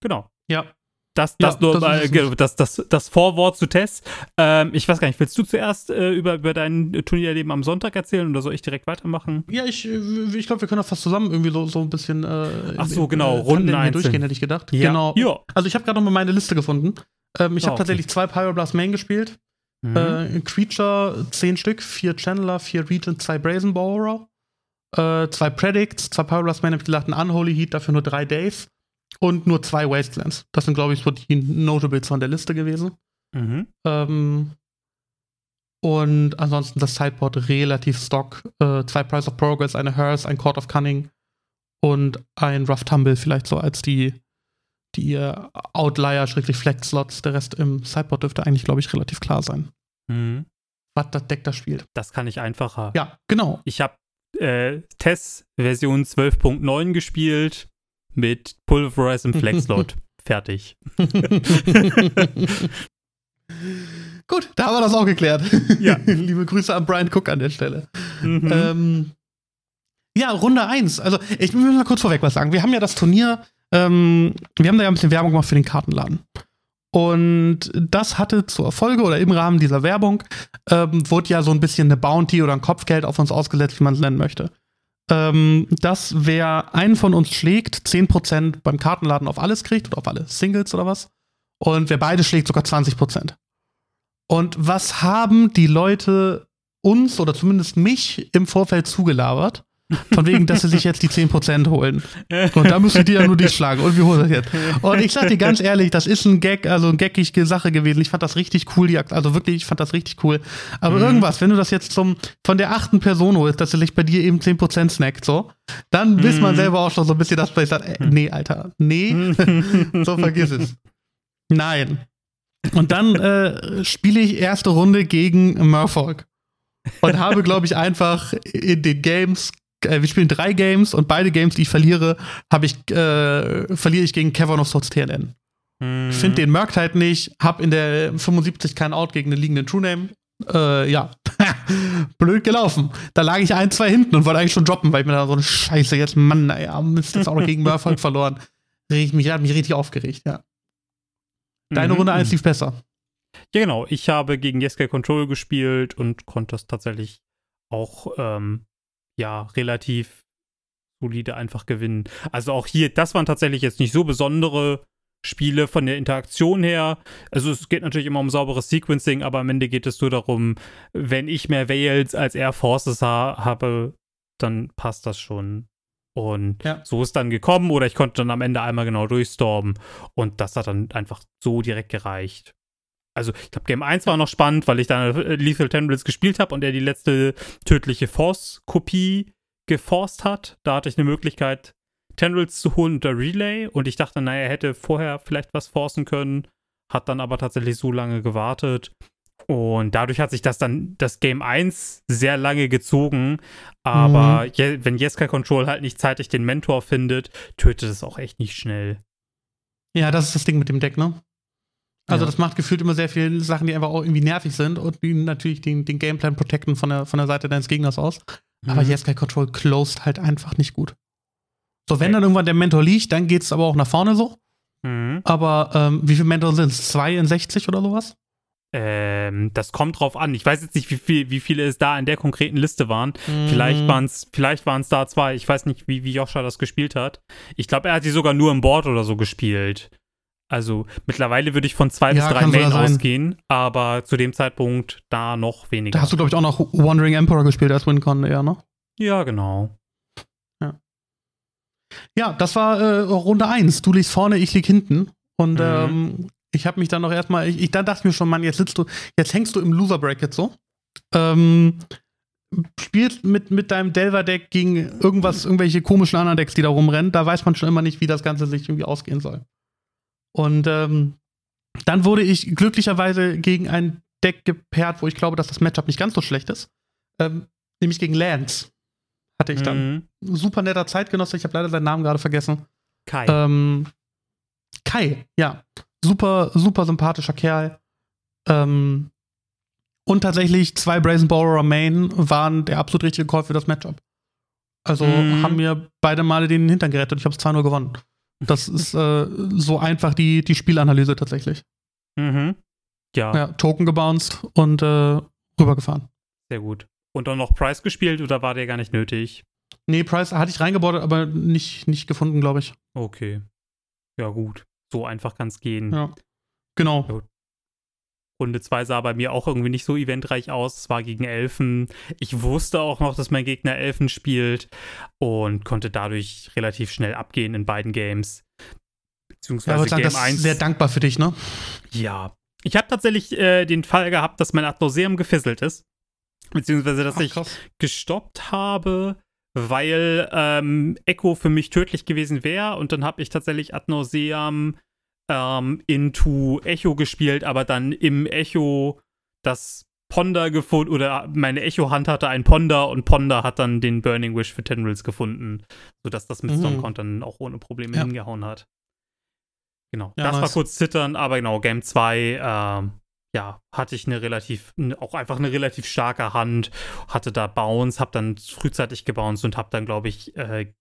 Genau. Ja, das, das, ja, nur, das, äh, das, das, das, Vorwort zu Tess. Ähm, ich weiß gar nicht, willst du zuerst äh, über, über dein Turnierleben am Sonntag erzählen oder soll ich direkt weitermachen? Ja, ich, äh, ich glaube, wir können das fast zusammen irgendwie so, so ein bisschen. Äh, Ach so, genau, Runden einzeln. durchgehen, hätte ich gedacht. Ja. Genau. Ja. Also, ich habe gerade noch mal meine Liste gefunden. Ähm, ich oh, habe okay. tatsächlich zwei Pyroblast Main gespielt. Mhm. Äh, Creature, zehn Stück, vier Channeler, vier Regent, zwei Brazen Borer, äh, zwei Predicts, zwei Pyroblast Main, habe ich gedacht, ein Unholy Heat, dafür nur drei Days und nur zwei Wastelands. Das sind, glaube ich, so die Notables von der Liste gewesen. Mhm. Ähm, und ansonsten das Sideboard relativ stock. Äh, zwei Price of Progress, eine Hearse, ein Court of Cunning und ein Rough Tumble vielleicht so als die, die Outlier, schräglich Flex-Slots. Der Rest im Sideboard dürfte eigentlich, glaube ich, relativ klar sein. Mhm. Was das Deck da spielt. Das kann ich einfacher. Ja, genau. Ich habe äh, Test Version 12.9 gespielt mit Pulverize im Flexlot. Fertig. Gut, da haben wir das auch geklärt. Ja. Liebe Grüße an Brian Cook an der Stelle. Mhm. Ähm, ja, Runde 1. Also, ich will mal kurz vorweg was sagen. Wir haben ja das Turnier, ähm, wir haben da ja ein bisschen Werbung gemacht für den Kartenladen. Und das hatte zur Folge oder im Rahmen dieser Werbung ähm, wurde ja so ein bisschen eine Bounty oder ein Kopfgeld auf uns ausgesetzt, wie man es nennen möchte ähm, dass wer einen von uns schlägt, 10% beim Kartenladen auf alles kriegt oder auf alle Singles oder was. Und wer beide schlägt, sogar 20%. Und was haben die Leute uns oder zumindest mich im Vorfeld zugelabert? Von wegen, dass sie sich jetzt die 10% holen. Und da müssen die ja nur dich schlagen. Und wir holen das jetzt. Und ich sag dir ganz ehrlich, das ist ein Gag, also eine geckige Sache gewesen. Ich fand das richtig cool, die Akt also wirklich, ich fand das richtig cool. Aber mhm. irgendwas, wenn du das jetzt zum, von der achten Person holst, dass sie sich bei dir eben 10% snackt, so, dann mhm. wisst man selber auch schon so ein bisschen, dass man sagt, äh, nee, Alter, nee, so vergiss es. Nein. Und dann äh, spiele ich erste Runde gegen Murfolk. Und habe, glaube ich, einfach in den Games äh, wir spielen drei Games und beide Games, die ich verliere, habe ich, äh, verliere ich gegen Cavern of Swords TNN. Mhm. Finde den Merkt halt nicht, hab in der 75 kein Out gegen den liegenden True Name. Äh, ja, blöd gelaufen. Da lag ich ein, zwei hinten und wollte eigentlich schon droppen, weil ich mir da so eine Scheiße jetzt, Mann, naja, Mist, jetzt auch noch gegen Murphy verloren. Ich mich, hat mich richtig aufgeregt, ja. Deine mhm. Runde 1 lief besser. Ja, genau. Ich habe gegen Jeska Control gespielt und konnte das tatsächlich auch ähm, ja, relativ solide einfach gewinnen. Also auch hier, das waren tatsächlich jetzt nicht so besondere Spiele von der Interaktion her. Also es geht natürlich immer um sauberes Sequencing, aber am Ende geht es nur darum, wenn ich mehr Veils als Air Forces ha habe, dann passt das schon. Und ja. so ist dann gekommen oder ich konnte dann am Ende einmal genau durchstormen und das hat dann einfach so direkt gereicht also ich glaube, Game 1 war noch spannend, weil ich dann äh, Lethal Tendrils gespielt habe und er die letzte tödliche Force-Kopie geforst hat. Da hatte ich eine Möglichkeit, Tendrils zu holen unter Relay und ich dachte, naja, er hätte vorher vielleicht was forcen können, hat dann aber tatsächlich so lange gewartet. Und dadurch hat sich das dann, das Game 1 sehr lange gezogen. Aber mhm. je, wenn Jeska Control halt nicht zeitig den Mentor findet, tötet es auch echt nicht schnell. Ja, das ist das Ding mit dem Deck, ne? Also ja. das macht gefühlt immer sehr viele Sachen, die einfach auch irgendwie nervig sind und die natürlich den, den Gameplan protecten von der, von der Seite deines Gegners aus. Mhm. Aber Jeskai Control closed halt einfach nicht gut. So, wenn okay. dann irgendwann der Mentor liegt, dann geht es aber auch nach vorne so. Mhm. Aber ähm, wie viele Mentor sind es? Zwei in 60 oder sowas? Ähm, das kommt drauf an. Ich weiß jetzt nicht, wie, viel, wie viele es da in der konkreten Liste waren. Mhm. Vielleicht waren es vielleicht da zwei. Ich weiß nicht, wie, wie Joscha das gespielt hat. Ich glaube, er hat sie sogar nur im Board oder so gespielt. Also mittlerweile würde ich von zwei ja, bis drei Main ausgehen, aber zu dem Zeitpunkt da noch weniger. Da hast du, glaube ich, auch noch Wandering Emperor gespielt als Wincon eher, ne? Ja, genau. Ja, ja das war äh, Runde 1. Du liegst vorne, ich lieg hinten. Und mhm. ähm, ich habe mich dann noch erstmal, ich, ich dann dachte mir schon, Mann, jetzt sitzt du, jetzt hängst du im Loser Bracket so. Ähm, spielst mit, mit deinem Delver-Deck gegen irgendwas, irgendwelche komischen anderen Decks, die da rumrennen. Da weiß man schon immer nicht, wie das Ganze sich irgendwie ausgehen soll. Und ähm, dann wurde ich glücklicherweise gegen ein Deck gepaart, wo ich glaube, dass das Matchup nicht ganz so schlecht ist. Ähm, nämlich gegen Lance hatte ich dann. Mhm. Super netter Zeitgenosse, ich habe leider seinen Namen gerade vergessen. Kai. Ähm, Kai, ja. Super, super sympathischer Kerl. Ähm, und tatsächlich zwei Brazen Borrower Main waren der absolut richtige Call für das Matchup. Also mhm. haben mir beide Male den Hintern gerettet und ich habe es 2-0 gewonnen. Das ist äh, so einfach die, die Spielanalyse tatsächlich. Mhm. Ja. ja. Token gebounced und äh, rübergefahren. Sehr gut. Und dann noch Price gespielt oder war der gar nicht nötig? Nee, Price hatte ich reingebaut, aber nicht, nicht gefunden, glaube ich. Okay. Ja, gut. So einfach kann es gehen. Ja. Genau. Ja, Runde 2 sah bei mir auch irgendwie nicht so eventreich aus. Es war gegen Elfen. Ich wusste auch noch, dass mein Gegner Elfen spielt und konnte dadurch relativ schnell abgehen in beiden Games. Beziehungsweise ja, sagen, Game das 1. sehr dankbar für dich, ne? Ja. Ich habe tatsächlich äh, den Fall gehabt, dass mein Atmoseum gefesselt ist. Beziehungsweise, dass Ach, ich gestoppt habe, weil ähm, Echo für mich tödlich gewesen wäre. Und dann habe ich tatsächlich Atnoseam ähm, into Echo gespielt, aber dann im Echo das Ponder gefunden oder meine Echo-Hand hatte ein Ponder und Ponder hat dann den Burning Wish für Tendrils gefunden, sodass das mit mhm. Stormcount dann auch ohne Probleme ja. hingehauen hat. Genau, ja, das nice. war kurz zittern, aber genau, Game 2, ähm, ja, hatte ich eine relativ, auch einfach eine relativ starke Hand, hatte da Bounce, hab dann frühzeitig gebounced und hab dann, glaube ich, äh,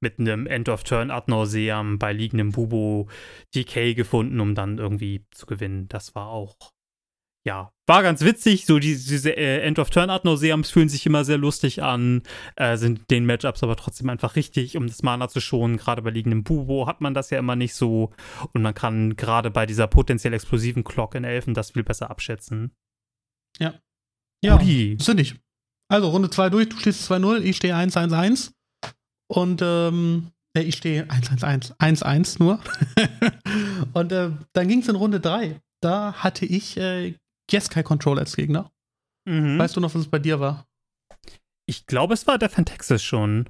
mit einem End of Turn Ad Nauseam bei liegendem Bubo DK gefunden, um dann irgendwie zu gewinnen. Das war auch, ja, war ganz witzig. So die, diese äh, End of Turn Ad Nauseams fühlen sich immer sehr lustig an, äh, sind den Matchups aber trotzdem einfach richtig, um das Mana zu schonen. Gerade bei liegendem Bubo hat man das ja immer nicht so und man kann gerade bei dieser potenziell explosiven Clock in Elfen das viel besser abschätzen. Ja. Ja, sind nicht. Also Runde 2 durch, du stehst 2-0, ich stehe 1-1-1. Und ähm, äh, ich stehe 1-1-1, 1-1 nur. und äh, dann ging es in Runde 3. Da hatte ich äh, Jeskai Control als Gegner. Mhm. Weißt du noch, was es bei dir war? Ich glaube, es war der von Texas schon.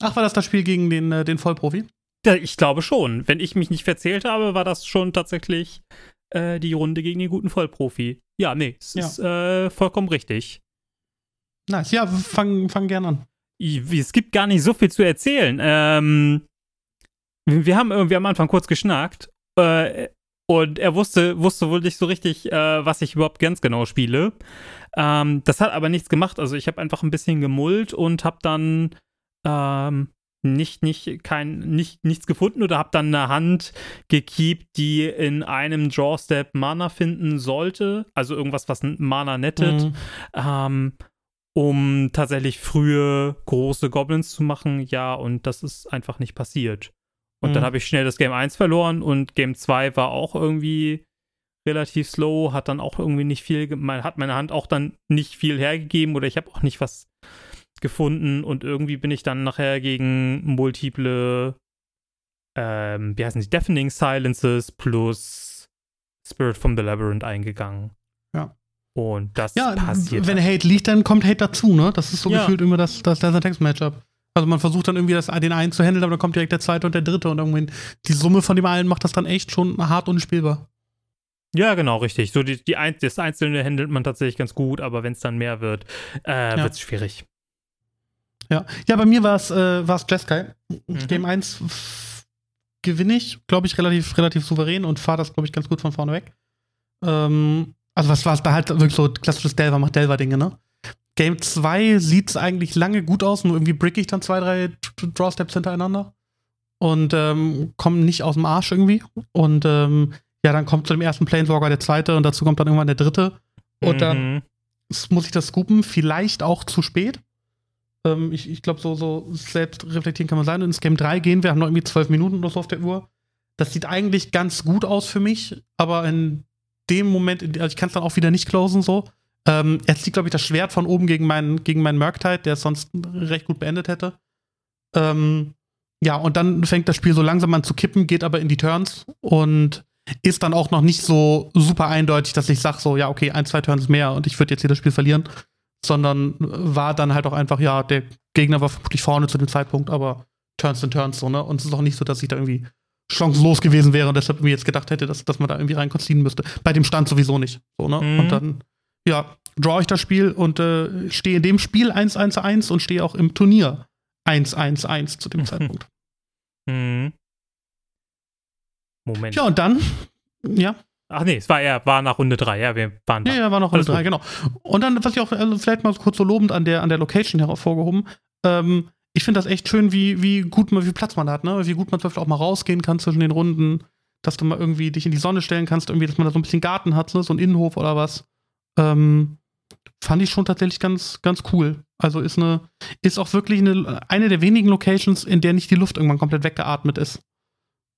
Ach, war das das Spiel gegen den, äh, den Vollprofi? Ja, ich glaube schon. Wenn ich mich nicht verzählt habe, war das schon tatsächlich äh, die Runde gegen den guten Vollprofi. Ja, nee, es Ja. ist äh, vollkommen richtig. Nice. Ja, fang, fang gern an. Es gibt gar nicht so viel zu erzählen. Ähm, wir wir haben irgendwie am Anfang kurz geschnackt äh, und er wusste, wusste wohl nicht so richtig, äh, was ich überhaupt ganz genau spiele. Ähm, das hat aber nichts gemacht. Also ich habe einfach ein bisschen gemullt und habe dann ähm, nicht, nicht, kein, nicht, nichts gefunden oder habe dann eine Hand gekeept, die in einem Drawstep Mana finden sollte. Also irgendwas, was Mana nettet Mhm. Um tatsächlich frühe große Goblins zu machen. Ja, und das ist einfach nicht passiert. Und dann Mhm. habe ich schnell das Game 1 verloren und Game 2 war auch irgendwie relativ slow, hat dann auch irgendwie nicht viel, mein- hat meine Hand auch dann nicht viel hergegeben oder ich habe auch nicht was gefunden und irgendwie bin ich dann nachher gegen multiple, ähm, wie heißen die, Deafening Silences plus Spirit from the Labyrinth eingegangen. Ja. Und das Ja, passiert. wenn halt. Hate liegt, dann kommt Hate dazu, ne? Das ist so Ja. gefühlt immer das, das, das Text-Matchup. Also man versucht dann irgendwie das, den einen zu handeln, aber dann kommt direkt der zweite und der dritte und irgendwie die Summe von dem allen macht das dann echt schon hart unspielbar. Ja, genau, richtig. So die, die ein, das Einzelne handelt man tatsächlich ganz gut, aber wenn es dann mehr wird, äh, Ja. wird es schwierig. Ja, ja bei mir war es äh, war's Jeskai. Mhm. Game 1 gewinne ich, glaube ich, relativ, relativ souverän und fahre das, glaube ich, ganz gut von vorne weg. Ähm, also was war es da halt wirklich so klassisches Delver, macht Delver-Dinge, ne? Game 2 sieht es eigentlich lange gut aus, nur irgendwie brick ich dann zwei, drei T- Drawsteps hintereinander und ähm, komme nicht aus dem Arsch irgendwie. Und ähm, ja, dann kommt zu dem ersten Planeswalker der zweite und dazu kommt dann irgendwann der dritte. Und dann Mhm. s- muss ich das scoopen, vielleicht auch zu spät. Ähm, ich ich glaube, so, so selbst reflektieren kann man sein. Und ins Game 3 gehen wir, haben noch irgendwie zwölf Minuten oder so auf der Uhr. Das sieht eigentlich ganz gut aus für mich, aber in dem Moment, also ich kann es dann auch wieder nicht closen so. Ähm, jetzt liegt, glaube ich, das Schwert von oben gegen meinen, gegen meinen Murktide, der es sonst recht gut beendet hätte. Ähm, ja, und dann fängt das Spiel so langsam an zu kippen, geht aber in die Turns und ist dann auch noch nicht so super eindeutig, dass ich sage, so, ja, okay, ein, zwei Turns mehr und ich würde jetzt hier das Spiel verlieren. Sondern war dann halt auch einfach, ja, der Gegner war vermutlich vorne zu dem Zeitpunkt, aber Turns sind Turns so, ne? Und es ist auch nicht so, dass ich da irgendwie chancenlos gewesen wäre und deshalb mir jetzt gedacht hätte, dass, dass man da irgendwie reinkonziehen müsste. Bei dem Stand sowieso nicht. So, ne? Mhm. Und dann, ja, draw ich das Spiel und äh, stehe in dem Spiel 1-1-1 und stehe auch im Turnier 1-1-1 zu dem Mhm. Zeitpunkt. Mhm. Moment. Ja, und dann, ja, Ach nee, es war ja, war nach Runde 3, ja, wir waren da. Ja, ja, war Alles drei, gut. genau. Und dann, was ich auch also vielleicht mal kurz so lobend an der, an der Location hervorgehoben, ähm, ich finde das echt schön, wie, wie gut man, wie Platz man hat, ne? Wie gut man zum Beispiel auch mal rausgehen kann zwischen den Runden, dass du mal irgendwie dich in die Sonne stellen kannst, irgendwie, dass man da so ein bisschen Garten hat, ne? so ein Innenhof oder was. Ähm, fand ich schon tatsächlich ganz, ganz cool. Also ist eine, ist auch wirklich eine, eine der wenigen Locations, in der nicht die Luft irgendwann komplett weggeatmet ist.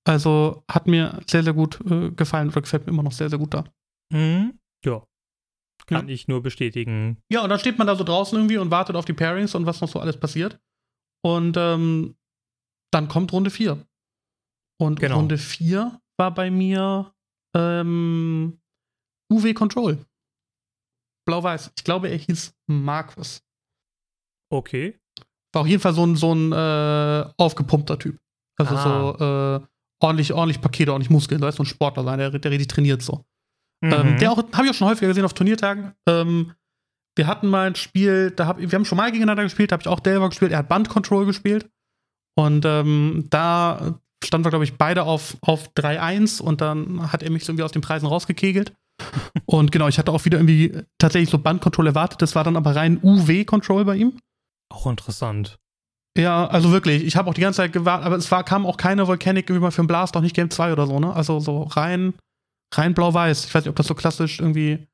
Also hat mir sehr, sehr gut äh, gefallen oder gefällt mir immer noch sehr, sehr gut da. Mhm. Ja. Kann ich nur bestätigen. Ja, und dann steht man da so draußen irgendwie und wartet auf die Pairings und was noch so alles passiert. Und ähm, dann kommt Runde 4. Und Genau. Runde 4 war bei mir ähm, UW Control. Blau-Weiß. Ich glaube, er hieß Markus. Okay. War auf jeden Fall so ein, so ein äh, aufgepumpter Typ. Also Ah. so äh, ordentlich, ordentlich Pakete, ordentlich Muskeln. Da ist so ein Sportler sein, der, der richtig trainiert so. Ähm, Mhm. der auch, habe ich auch schon häufiger gesehen auf Turniertagen. Ähm, wir hatten mal ein Spiel, da hab, wir haben schon mal gegeneinander gespielt, da habe ich auch Delver gespielt, er hat Band Control gespielt. Und ähm, da standen wir, glaube ich, beide auf, auf 3-1 und dann hat er mich so irgendwie aus den Preisen rausgekegelt. und genau, ich hatte auch wieder irgendwie tatsächlich so Band Control erwartet, das war dann aber rein UW-Control bei ihm. Auch interessant. Ja, also wirklich, ich habe auch die ganze Zeit gewartet, aber es war, kam auch keine Volcanic wie mal für einen Blast, auch nicht Game 2 oder so, ne? Also so rein, rein blau-weiß. Ich weiß nicht, ob das so klassisch irgendwie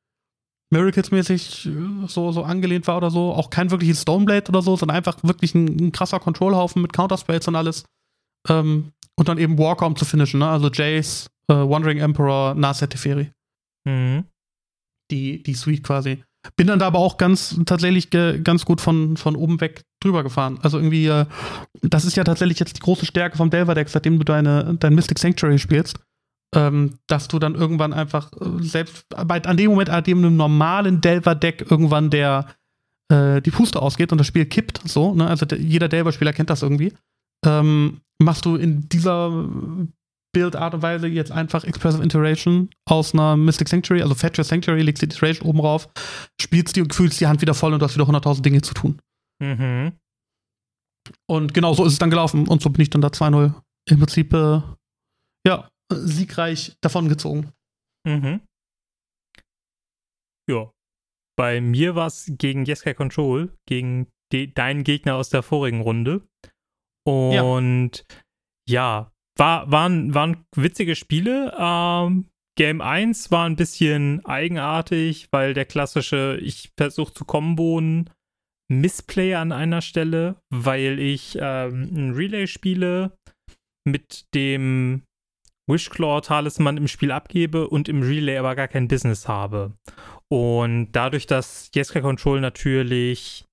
Miracles-mäßig äh, so, so angelehnt war oder so. Auch kein wirkliches Stoneblade oder so, sondern einfach wirklich ein, ein krasser Control-Haufen mit Counterspells und alles. Ähm, und dann eben Walker, um zu finishen, ne? Also Jace, äh, Wandering Emperor, Naset Teferi. Mhm. Die, die Suite quasi. Bin dann da aber auch ganz tatsächlich ganz gut von, von oben weg drüber gefahren. Also irgendwie, äh, das ist ja tatsächlich jetzt die große Stärke vom Delver-Deck, seitdem du deine, dein Mystic Sanctuary spielst. Ähm, dass du dann irgendwann einfach äh, selbst bei, an dem Moment, an dem einem normalen Delver-Deck irgendwann der äh, die Puste ausgeht und das Spiel kippt, so, ne? Also jeder Delver-Spieler kennt das irgendwie. Ähm, machst du in dieser Build-Art und Weise jetzt einfach Expressive Iteration aus einer Mystic Sanctuary, also Fetch Your Sanctuary, legst die Iteration oben rauf, spielst die und fühlst die Hand wieder voll und du hast wieder 100.000 Dinge zu tun. Mhm. Und genau so ist es dann gelaufen und so bin ich dann da 2-0 im Prinzip, äh, siegreich davongezogen. Mhm. Ja. Bei mir war es gegen Jeska Control, gegen deinen Gegner aus der vorigen Runde. Und ja, ja war, waren, waren witzige Spiele. Ähm, Game 1 war ein bisschen eigenartig, weil der klassische, ich versuche zu kombonen, Missplay an einer Stelle, weil ich ähm, ein Relay spiele, mit dem Wishclaw-Talisman im Spiel abgebe und im Relay aber gar kein Business habe. Und dadurch, dass Jeska Control natürlich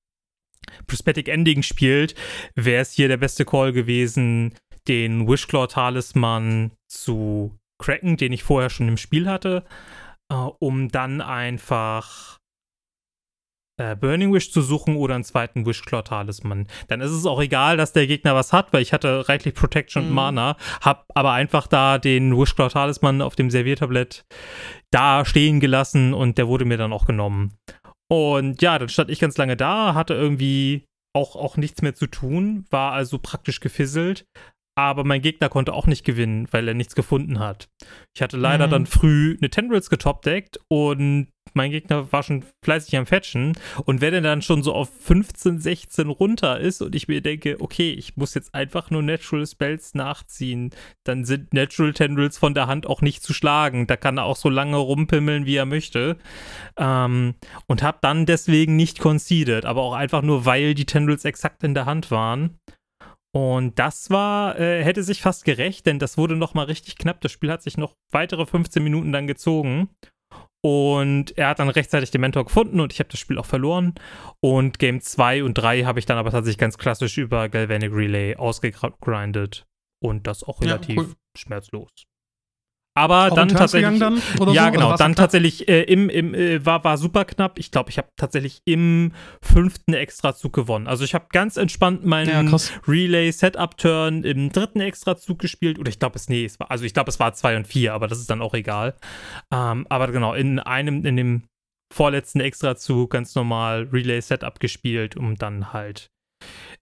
Prosthetic Ending spielt, wäre es hier der beste Call gewesen, den Wishclaw-Talisman zu cracken, den ich vorher schon im Spiel hatte, äh, um dann einfach äh, Burning Wish zu suchen oder einen zweiten Wishclaw-Talisman. Dann ist es auch egal, dass der Gegner was hat, weil ich hatte reichlich Protection mhm. und Mana, hab aber einfach da den Wishclaw-Talisman auf dem Serviertablett da stehen gelassen und der wurde mir dann auch genommen. Und ja, dann stand ich ganz lange da, hatte irgendwie auch, auch nichts mehr zu tun, war also praktisch gefisselt, aber mein Gegner konnte auch nicht gewinnen, weil er nichts gefunden hat. Ich hatte leider mhm. dann früh eine Tendrils getopdeckt und mein Gegner war schon fleißig am Fetchen. Und wenn er dann schon so auf 15, 16 runter ist und ich mir denke, okay, ich muss jetzt einfach nur Natural Spells nachziehen, dann sind Natural Tendrils von der Hand auch nicht zu schlagen. Da kann er auch so lange rumpimmeln, wie er möchte. Ähm, und habe dann deswegen nicht conceded, aber auch einfach nur, weil die Tendrils exakt in der Hand waren. Und das war, äh, hätte sich fast gerecht, denn das wurde nochmal richtig knapp. Das Spiel hat sich noch weitere 15 Minuten dann gezogen. Und er hat dann rechtzeitig den Mentor gefunden und ich habe das Spiel auch verloren. Und Game 2 und 3 habe ich dann aber tatsächlich ganz klassisch über Galvanic Relay ausgegrindet. Und das auch relativ ja, cool. schmerzlos. Aber auch dann tatsächlich. Dann ja, so? genau. Dann tatsächlich äh, im, im äh, war, war super knapp. Ich glaube, ich habe tatsächlich im fünften Extrazug gewonnen. Also ich habe ganz entspannt meinen ja, Relay Setup Turn im dritten Extrazug gespielt. Oder ich glaube es nee, es war, also ich glaube es war zwei und vier, aber das ist dann auch egal. Ähm, aber genau in einem in dem vorletzten Extrazug ganz normal Relay Setup gespielt, um dann halt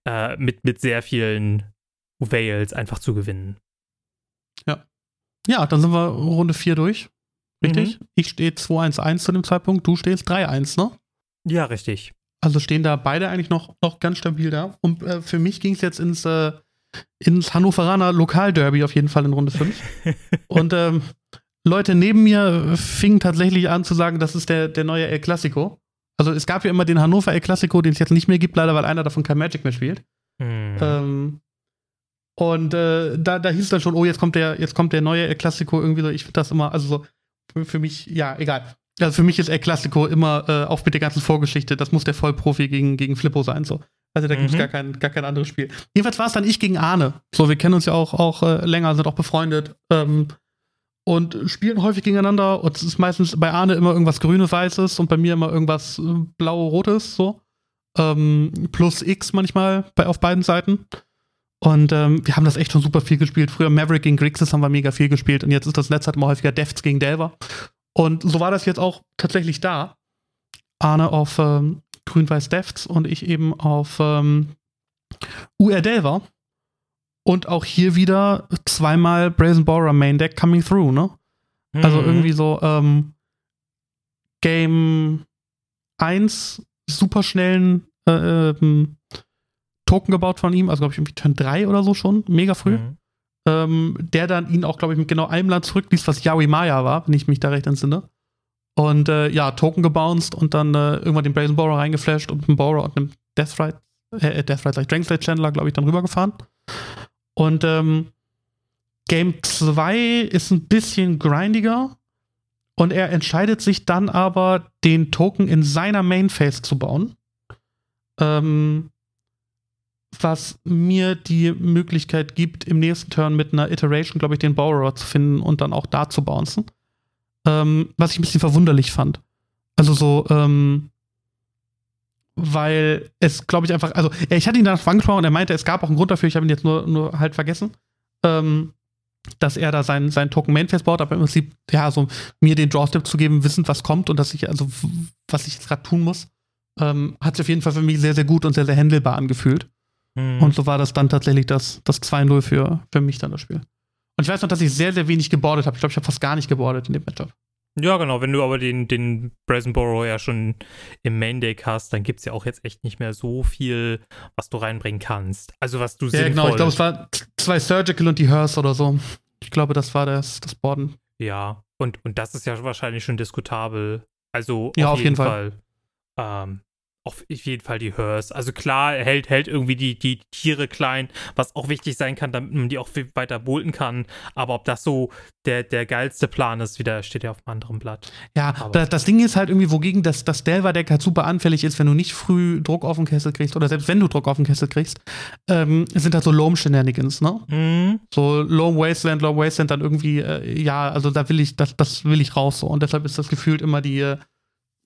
äh, mit mit sehr vielen Veils einfach zu gewinnen. Ja. Ja, dann sind wir Runde 4 durch. Richtig? Mhm. Ich stehe 2-1-1 zu dem Zeitpunkt, du stehst 3-1, ne? Ja, richtig. Also stehen da beide eigentlich noch, noch ganz stabil da. Und äh, für mich ging es jetzt ins, äh, ins Hannoveraner Lokalderby auf jeden Fall in Runde 5. Und ähm, Leute neben mir fingen tatsächlich an zu sagen, das ist der, der neue El Clasico. Also es gab ja immer den Hannover El Clasico, den es jetzt nicht mehr gibt, leider, weil einer davon kein Magic mehr spielt. Mhm. Ähm, und äh, da, da hieß dann schon, oh, jetzt kommt der, jetzt kommt der neue El Clasico irgendwie so. Ich finde das immer, also so, für, für, mich, ja, egal. Also für mich ist El Clasico immer, äh, auch mit der ganzen Vorgeschichte, das muss der Vollprofi gegen, gegen Flippo sein, so. Also da gibt es mhm. gar, kein, gar kein anderes Spiel. Jedenfalls war es dann ich gegen Arne. So, wir kennen uns ja auch, auch äh, länger, sind auch befreundet. Ähm, und spielen häufig gegeneinander. Und es ist meistens bei Arne immer irgendwas Grünes, Weißes und bei mir immer irgendwas äh, Blau-Rotes, so. Ähm, plus X manchmal bei, auf beiden Seiten. Und ähm, wir haben das echt schon super viel gespielt. Früher Maverick gegen Grixis haben wir mega viel gespielt und jetzt ist das letzte immer häufiger Defts gegen Delver. Und so war das jetzt auch tatsächlich da. Arne auf ähm, Grün-Weiß Defts und ich eben auf ähm, UR Delver. Und auch hier wieder zweimal Brazen Borer Main Deck coming through, ne? Also mhm. Also irgendwie so ähm, Game 1 super schnellen äh, ähm, Token gebaut von ihm, also glaube ich irgendwie Turn 3 oder so schon, mega früh. Mhm. Ähm, der dann ihn auch, glaube ich, mit genau einem Land zurückließ, was Yaoi Maya war, wenn ich mich da recht entsinne. Und äh, ja, Token gebounced und dann äh, irgendwann den Brazen Borer reingeflasht und mit einem Borer und einem Deathrite, äh, äh Deathrite, sag ich, Dragonslade Chandler, glaube ich, dann rübergefahren. Und ähm, Game 2 ist ein bisschen grindiger Und er entscheidet sich dann aber, den Token in seiner Main Phase zu bauen. Ähm, was mir die Möglichkeit gibt, im nächsten Turn mit einer Iteration, glaube ich, den Borrower zu finden und dann auch da zu bouncen. Ähm, was ich ein bisschen verwunderlich fand. Also so, ähm, weil es, glaube ich, einfach, also ich hatte ihn danach angesprochen und er meinte, es gab auch einen Grund dafür, ich habe ihn jetzt nur, nur halt vergessen, ähm, dass er da seinen sein Token Mainface baut, aber im Prinzip, ja, so mir den Drawstep zu geben, wissend, was kommt und dass ich, also was ich jetzt gerade tun muss, ähm, hat sich auf jeden Fall für mich sehr, sehr gut und sehr, sehr handelbar angefühlt. Mhm. Und so war das dann tatsächlich das, das 2-0 für, für mich dann das Spiel. Und ich weiß noch, dass ich sehr, sehr wenig gebordet habe. Ich glaube, ich habe fast gar nicht gebordet in dem Matchup. Ja, genau. Wenn du aber den, den Brazenborough ja schon im Main Deck hast, dann gibt es ja auch jetzt echt nicht mehr so viel, was du reinbringen kannst. Also, was du Ja, genau. Ich glaube, es war zwei Surgical und die Hearse oder so. Ich glaube, das war das, das Borden. Ja, und, und das ist ja wahrscheinlich schon diskutabel. Also, ja, auf jeden, jeden Fall. Fall. Ähm, auf jeden Fall die Hearse. Also klar, er hält, hält irgendwie die, die Tiere klein, was auch wichtig sein kann, damit man die auch weiter bolten kann. Aber ob das so der, der geilste Plan ist, wieder steht ja auf einem anderen Blatt. Ja, das, das, Ding ist halt irgendwie, wogegen das, das Delver-Deck halt super anfällig ist, wenn du nicht früh Druck auf den Kessel kriegst oder selbst wenn du Druck auf den Kessel kriegst, ähm, sind halt so Loam-Shenanigans, ne? Mhm. So Loam Wasteland, Loam Wasteland dann irgendwie, äh, ja, also da will ich, das, das will ich raus so. Und deshalb ist das gefühlt immer die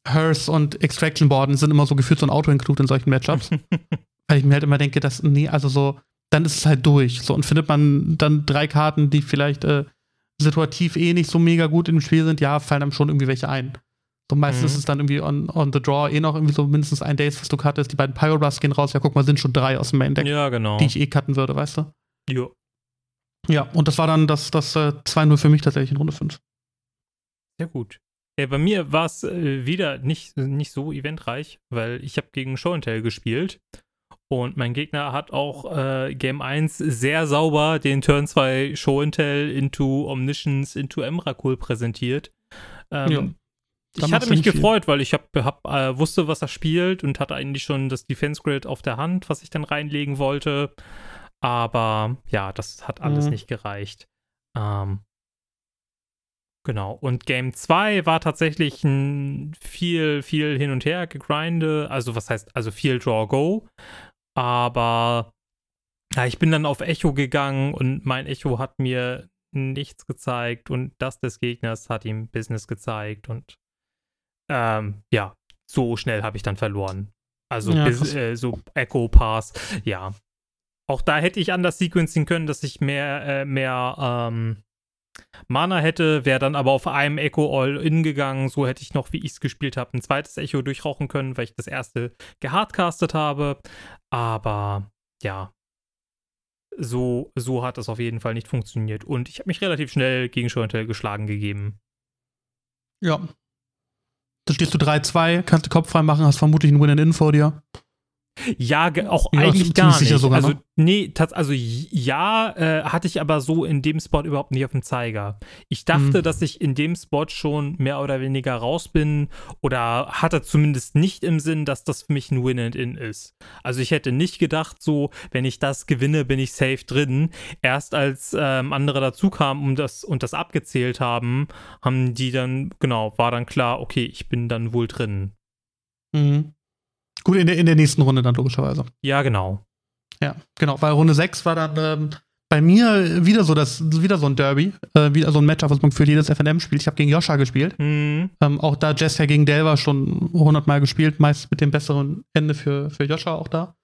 Hearse und Extraction Borden sind immer so gefühlt so ein Auto-Include in solchen Matchups. weil ich mir halt immer denke, dass, nee, also so, dann ist es halt durch. So, und findet man dann drei Karten, die vielleicht äh, situativ eh nicht so mega gut im Spiel sind, ja, fallen einem schon irgendwie welche ein. So meistens mhm. ist es dann irgendwie on, on the draw eh noch irgendwie so mindestens ein Days, was du cuttest. Die beiden Pyroblast gehen raus. Ja, guck mal, sind schon drei aus dem Main Deck. Ja, genau. Die ich eh cutten würde, weißt du? Ja. Ja, und das war dann das, das äh, 2-0 für mich tatsächlich in Runde 5. Sehr gut. Ja, bei mir war es äh, wieder nicht, nicht so eventreich, weil ich habe gegen Show Tell gespielt und mein Gegner hat auch äh, Game 1 sehr sauber den Turn 2 Show Tell into Omniscience into Emrakul präsentiert. Ähm, ja. Ich hatte mich gefreut, weil ich hab, hab äh, wusste, was er spielt und hatte eigentlich schon das Defense Grid auf der Hand, was ich dann reinlegen wollte. Aber ja, das hat alles mhm. nicht gereicht. Ähm, Genau. Und Game 2 war tatsächlich ein viel, viel hin und her gegrinde. Also, was heißt, also viel Draw Go. Aber ja, ich bin dann auf Echo gegangen und mein Echo hat mir nichts gezeigt und das des Gegners hat ihm Business gezeigt und ähm, ja, so schnell habe ich dann verloren. Also ja, bis, äh, so Echo Pass, ja. Auch da hätte ich anders sequencing können, dass ich mehr, äh, mehr ähm, Mana hätte, wäre dann aber auf einem Echo All-In gegangen. So hätte ich noch, wie ich es gespielt habe, ein zweites Echo durchrauchen können, weil ich das erste gehardcastet habe. Aber ja, so, so hat das auf jeden Fall nicht funktioniert. Und ich habe mich relativ schnell gegen Schontel geschlagen gegeben. Ja. Da stehst du 3-2, kannst den Kopf frei machen, hast vermutlich einen Win-in vor dir. Ja, auch ja, eigentlich gar nicht. Sogar, also, ne? nee, also ja, äh, hatte ich aber so in dem Spot überhaupt nicht auf dem Zeiger. Ich dachte, mhm. dass ich in dem Spot schon mehr oder weniger raus bin oder hatte zumindest nicht im Sinn, dass das für mich ein Win-and-In ist. Also ich hätte nicht gedacht, so, wenn ich das gewinne, bin ich safe drin. Erst als ähm, andere dazu kamen und das, und das abgezählt haben, haben die dann, genau, war dann klar, okay, ich bin dann wohl drin. Mhm. Gut, in der, in der nächsten Runde dann logischerweise. Ja, genau. Ja, genau, weil Runde 6 war dann ähm, bei mir wieder so das, wieder so ein Derby, äh, wieder so ein Matchup, was man für jedes FNM spielt. Ich habe gegen Joscha gespielt. Mhm. Ähm, auch da Jess ja gegen Delver schon 100 Mal gespielt, meist mit dem besseren Ende für, für Joscha auch da.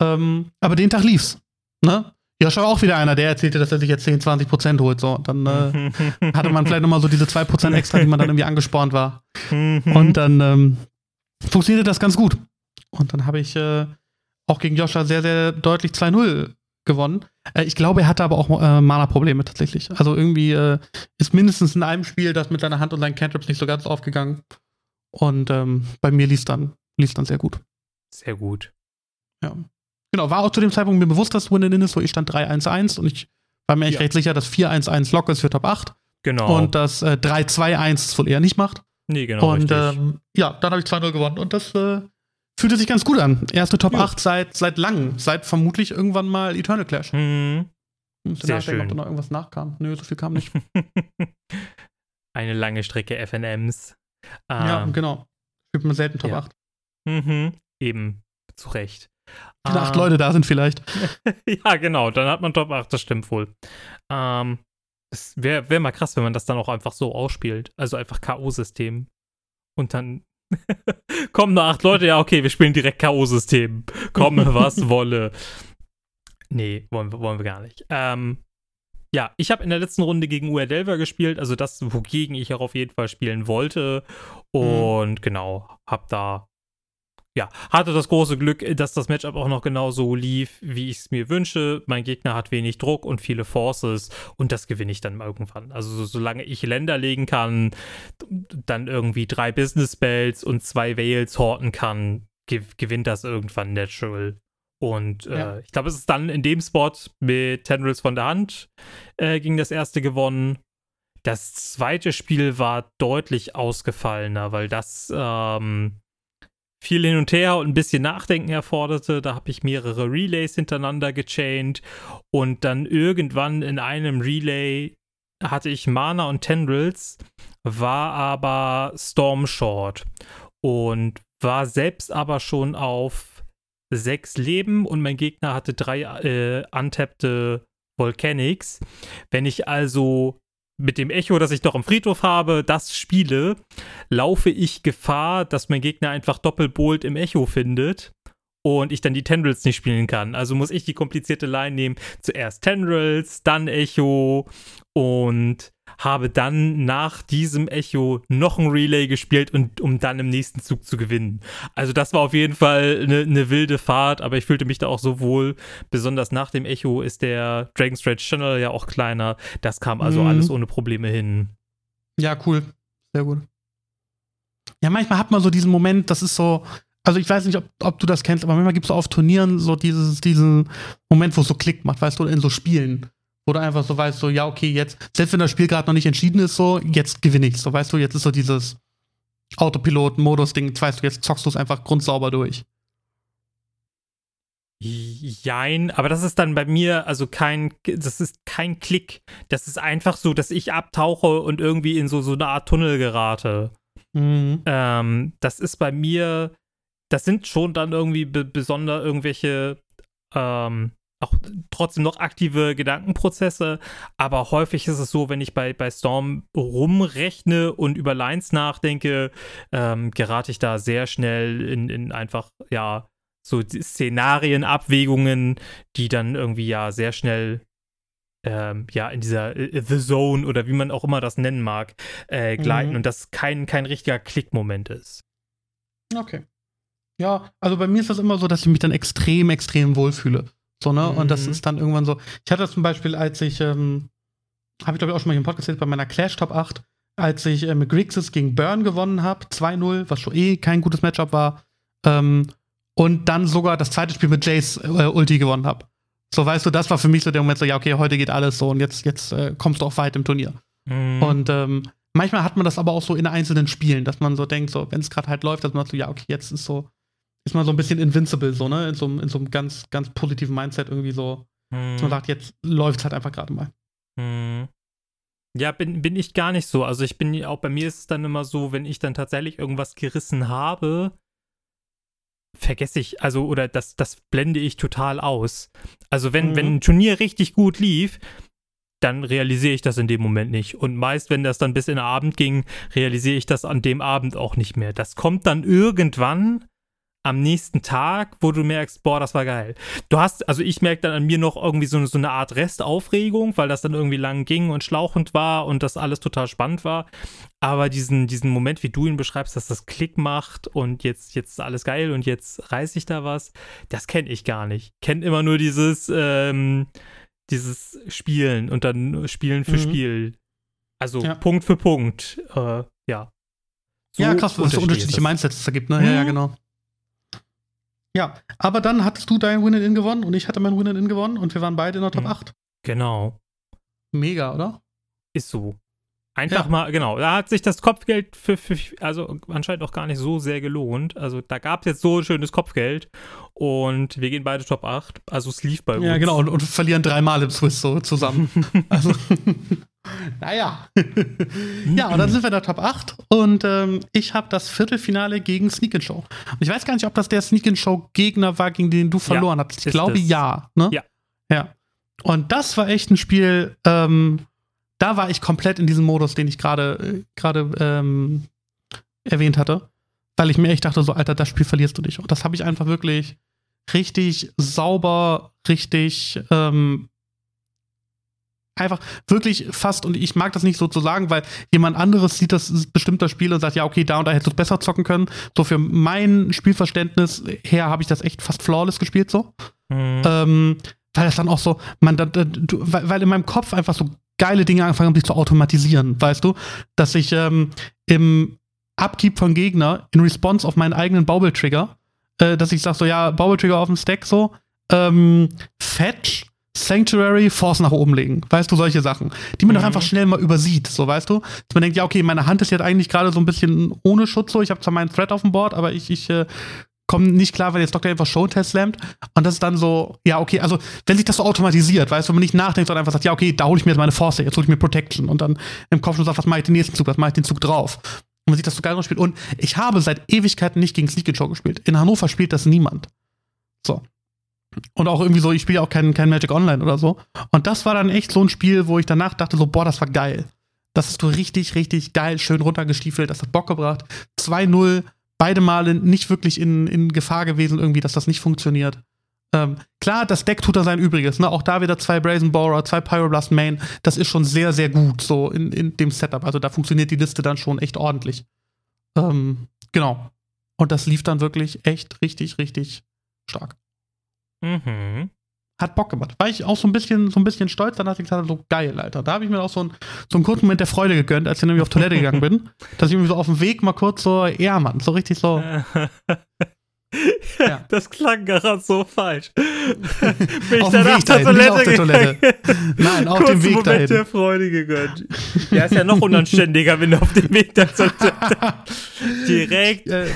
Ähm, aber den Tag lief's. Ne? Joscha war auch wieder einer, der erzählte, dass er sich jetzt 10, 20 Prozent holt. So, dann äh, hatte man vielleicht nochmal so diese 2 Prozent extra, die man dann irgendwie angespornt war. Mhm. Und dann ähm, funktionierte das ganz gut. Und dann habe ich äh, auch gegen Joscha sehr, sehr deutlich 2-0 gewonnen. Äh, ich glaube, er hatte aber auch äh, Mana-Probleme tatsächlich. Also irgendwie äh, ist mindestens in einem Spiel das mit seiner Hand und seinen Cantrips nicht so ganz aufgegangen. Und ähm, bei mir lief dann, lief dann sehr gut. Sehr gut. Ja. Genau, war auch zu dem Zeitpunkt mir bewusst, dass Win-In ist, so ich stand 3-1-1 und ich war mir echt ja. recht sicher, dass 4-1-1 Lock ist für Top 8. Genau. Und dass äh, 3-2-1 es wohl eher nicht macht. Nee, genau. Und ähm, ja, dann habe ich 2-0 gewonnen und das äh, Fühlte sich ganz gut an. Erste Top ja. 8 seit, seit langem. Seit vermutlich irgendwann mal Eternal Clash. Mhm. Sehr schön. ob da noch irgendwas nachkam. Nö, so viel kam nicht. eine lange Strecke FNMs. Ähm, ja, genau. Gibt man selten Top ja. 8. Mhm, eben, zu Recht. Wenn ähm, acht Leute da sind vielleicht. ja, genau, dann hat man Top 8, das stimmt wohl. Ähm, es wäre wär mal krass, wenn man das dann auch einfach so ausspielt. Also einfach K.O.-System. Und dann kommen nur acht Leute, ja, okay, wir spielen direkt K.O.-System. Komme, was wolle. Nee, wollen wir, wollen wir gar nicht. Ähm, ja, ich habe in der letzten Runde gegen UR Delver gespielt, also das, wogegen ich auch auf jeden Fall spielen wollte. Mhm. Und mhm. genau, hab da ja, hatte das große Glück, dass das Matchup auch noch genauso lief, wie ich es mir wünsche. Mein Gegner hat wenig Druck und viele Forces und das gewinne ich dann irgendwann. Also solange ich Länder legen kann, dann irgendwie drei Business Spells und zwei Veils horten kann, gewinnt das irgendwann Natural. Und äh, ja. ich glaube, es ist dann in dem Spot mit Tendrils von der Hand äh, ging das erste gewonnen. Das zweite Spiel war deutlich ausgefallener, weil das ähm, viel hin und her und ein bisschen Nachdenken erforderte. Da habe ich mehrere Relays hintereinander gechained und dann irgendwann in einem Relay hatte ich Mana und Tendrils, war aber Storm Short und war selbst aber schon auf sechs Leben und mein Gegner hatte drei äh, untappte Volcanics. Wenn ich also mit dem Echo, das ich noch im Friedhof habe, das spiele, laufe ich Gefahr, dass mein Gegner einfach Doppelbolt im Echo findet und ich dann die Tendrils nicht spielen kann. Also muss ich die komplizierte Line nehmen. Zuerst Tendrils, dann Echo und habe dann nach diesem Echo noch ein Relay gespielt und um dann im nächsten Zug zu gewinnen. Also das war auf jeden Fall eine, eine wilde Fahrt, aber ich fühlte mich da auch so wohl. Besonders nach dem Echo ist der Dragon Stretch Channel ja auch kleiner. Das kam also mhm. alles ohne Probleme hin. Ja, cool. Sehr gut. Ja, manchmal hat man so diesen Moment, das ist so, also ich weiß nicht, ob, ob du das kennst, aber manchmal gibt es so auf Turnieren so dieses, diesen Moment, wo es so Klick macht, weißt du, in so Spielen. Du einfach so weißt, so, ja, okay, jetzt, selbst wenn das Spiel gerade noch nicht entschieden ist, so, jetzt gewinne ich So, weißt du, jetzt ist so dieses Autopilot-Modus-Ding, weißt du, jetzt zockst du es einfach grundsauber durch. Jein, aber das ist dann bei mir also kein, das ist kein Klick. Das ist einfach so, dass ich abtauche und irgendwie in so, so eine Art Tunnel gerate. Mhm. Ähm, das ist bei mir, das sind schon dann irgendwie be besonder irgendwelche ähm, auch trotzdem noch aktive Gedankenprozesse, aber häufig ist es so, wenn ich bei, bei Storm rumrechne und über Lines nachdenke, ähm, gerate ich da sehr schnell in, in einfach, ja, so Szenarienabwägungen, die dann irgendwie ja sehr schnell ähm, ja, in dieser äh, The Zone oder wie man auch immer das nennen mag, äh, gleiten mhm. und das kein, kein richtiger Klickmoment ist. Okay. Ja, also bei mir ist das immer so, dass ich mich dann extrem, extrem wohlfühle. So, ne? Mhm. Und das mhm. ist dann irgendwann so. Ich hatte das zum Beispiel, als ich, ähm, habe ich glaube ich auch schon mal hier im Podcast erzählt, bei meiner Clash Top 8, als ich äh, mit Grixis gegen Burn gewonnen habe, 2-0, was schon eh kein gutes Matchup war. Ähm, und dann sogar das zweite Spiel mit Jace äh, Ulti gewonnen habe. So, weißt du, das war für mich so der Moment, so, ja, okay, heute geht alles so und jetzt, jetzt äh, kommst du auch weit im Turnier. Mhm. Und ähm, manchmal hat man das aber auch so in einzelnen Spielen, dass man so denkt, so, wenn es gerade halt läuft, dass man so, ja, okay, jetzt ist so, ist man so ein bisschen invincible, so, ne? In so, in so einem ganz, ganz positiven Mindset irgendwie so. Mhm. Dass man sagt, jetzt läuft es halt einfach gerade mal. Mhm. Ja, bin, bin ich gar nicht so. Also ich bin auch bei mir ist es dann immer so, wenn ich dann tatsächlich irgendwas gerissen habe, vergesse ich, also, oder das, das blende ich total aus. Also, wenn, mhm. wenn ein Turnier richtig gut lief, dann realisiere ich das in dem Moment nicht. Und meist, wenn das dann bis in den Abend ging, realisiere ich das an dem Abend auch nicht mehr. Das kommt dann irgendwann am nächsten Tag, wo du merkst, boah, das war geil. Du hast, also ich merke dann an mir noch irgendwie so, so eine Art Restaufregung, weil das dann irgendwie lang ging und schlauchend war und das alles total spannend war. Aber diesen, diesen Moment, wie du ihn beschreibst, dass das Klick macht und jetzt, jetzt ist alles geil und jetzt reiße ich da was, das kenne ich gar nicht. Kennt immer nur dieses, ähm, dieses Spielen und dann Spielen für mhm. Spiel. Also ja. Punkt für Punkt. Äh, ja. So ja, krass, was so unterschiedliche Mindsets es da gibt, ne? Mhm. Ja, ja, mhm. genau. Ja, aber dann hattest du dein Win-In gewonnen und ich hatte mein Win-In gewonnen und wir waren beide in der Top mhm. 8. Genau. Mega, oder? Ist so. Einfach ja. mal, genau, da hat sich das Kopfgeld für, für, also anscheinend auch gar nicht so sehr gelohnt. Also da gab es jetzt so ein schönes Kopfgeld und wir gehen beide Top 8. Also es lief bei uns. Ja, genau, und, und verlieren dreimal im Swiss so zusammen. also. Naja. ja, und dann sind wir in der Top 8 und ähm, ich habe das Viertelfinale gegen Sneak Show. Und ich weiß gar nicht, ob das der Sneak Show Gegner war, gegen den du verloren ja, hast. Ich glaube das. ja. Ne? Ja. Ja. Und das war echt ein Spiel, ähm, da war ich komplett in diesem Modus, den ich gerade gerade ähm, erwähnt hatte, weil ich mir echt dachte, so Alter, das Spiel verlierst du nicht. Und das habe ich einfach wirklich richtig sauber, richtig ähm, einfach wirklich fast, und ich mag das nicht so zu sagen, weil jemand anderes sieht das bestimmt das Spiel und sagt, ja, okay, da und da hättest du besser zocken können. So für mein Spielverständnis her habe ich das echt fast flawless gespielt, so. Mhm. Ähm, weil das dann auch so, man, da, da, du, weil, weil in meinem Kopf einfach so geile Dinge angefangen haben, sich zu automatisieren, weißt du? Dass ich ähm, im Upkeep von Gegner in Response auf meinen eigenen Bauble-Trigger, äh, dass ich sage so, ja, Bauble-Trigger auf dem Stack so, ähm, Fetch, Sanctuary, Force nach oben legen. Weißt du, solche Sachen, die man mhm. doch einfach schnell mal übersieht, so weißt du? Dass man denkt, ja, okay, meine Hand ist jetzt eigentlich gerade so ein bisschen ohne Schutz so. Ich habe zwar meinen Thread auf dem Board, aber ich, ich äh, komme nicht klar, wenn jetzt Dr. einfach Showtest slammt. Und das ist dann so, ja, okay, also wenn sich das so automatisiert, weißt du, wenn man nicht nachdenkt, sondern einfach sagt, ja, okay, da hole ich mir jetzt meine Force, jetzt hole ich mir Protection und dann im Kopf schon sagt, was mache ich den nächsten Zug, was mache ich den Zug drauf. Und man sieht das so geil spielt. Und ich habe seit Ewigkeiten nicht gegen Sneak Show gespielt. In Hannover spielt das niemand. So. Und auch irgendwie so, ich spiele auch kein, kein Magic Online oder so. Und das war dann echt so ein Spiel, wo ich danach dachte, so, boah, das war geil. Das hast du richtig, richtig geil, schön runtergestiefelt, das hat Bock gebracht. 2-0, beide Male nicht wirklich in, in Gefahr gewesen, irgendwie, dass das nicht funktioniert. Ähm, klar, das Deck tut da sein Übriges. Ne? Auch da wieder zwei Brazen Borer, zwei Pyroblast Main. Das ist schon sehr, sehr gut so in, in dem Setup. Also da funktioniert die Liste dann schon echt ordentlich. Ähm, genau. Und das lief dann wirklich echt richtig, richtig stark. Mhm. Hat Bock gemacht. War ich auch so ein bisschen, so ein bisschen stolz, dann hatte ich gesagt, so geil, Alter. Da habe ich mir auch so, ein, so einen kurzen Moment der Freude gegönnt, als ich nämlich auf Toilette gegangen bin. Dass ich irgendwie so auf dem Weg mal kurz so, ja, Mann, so richtig so. ja. Das klang gerade so falsch. Bin ich dann auf der Toilette, auf der Toilette. Nein, auf dem Weg Moment dahin. der Freude gegönnt. Ja, ist ja noch unanständiger, wenn du auf dem Weg da direkt äh,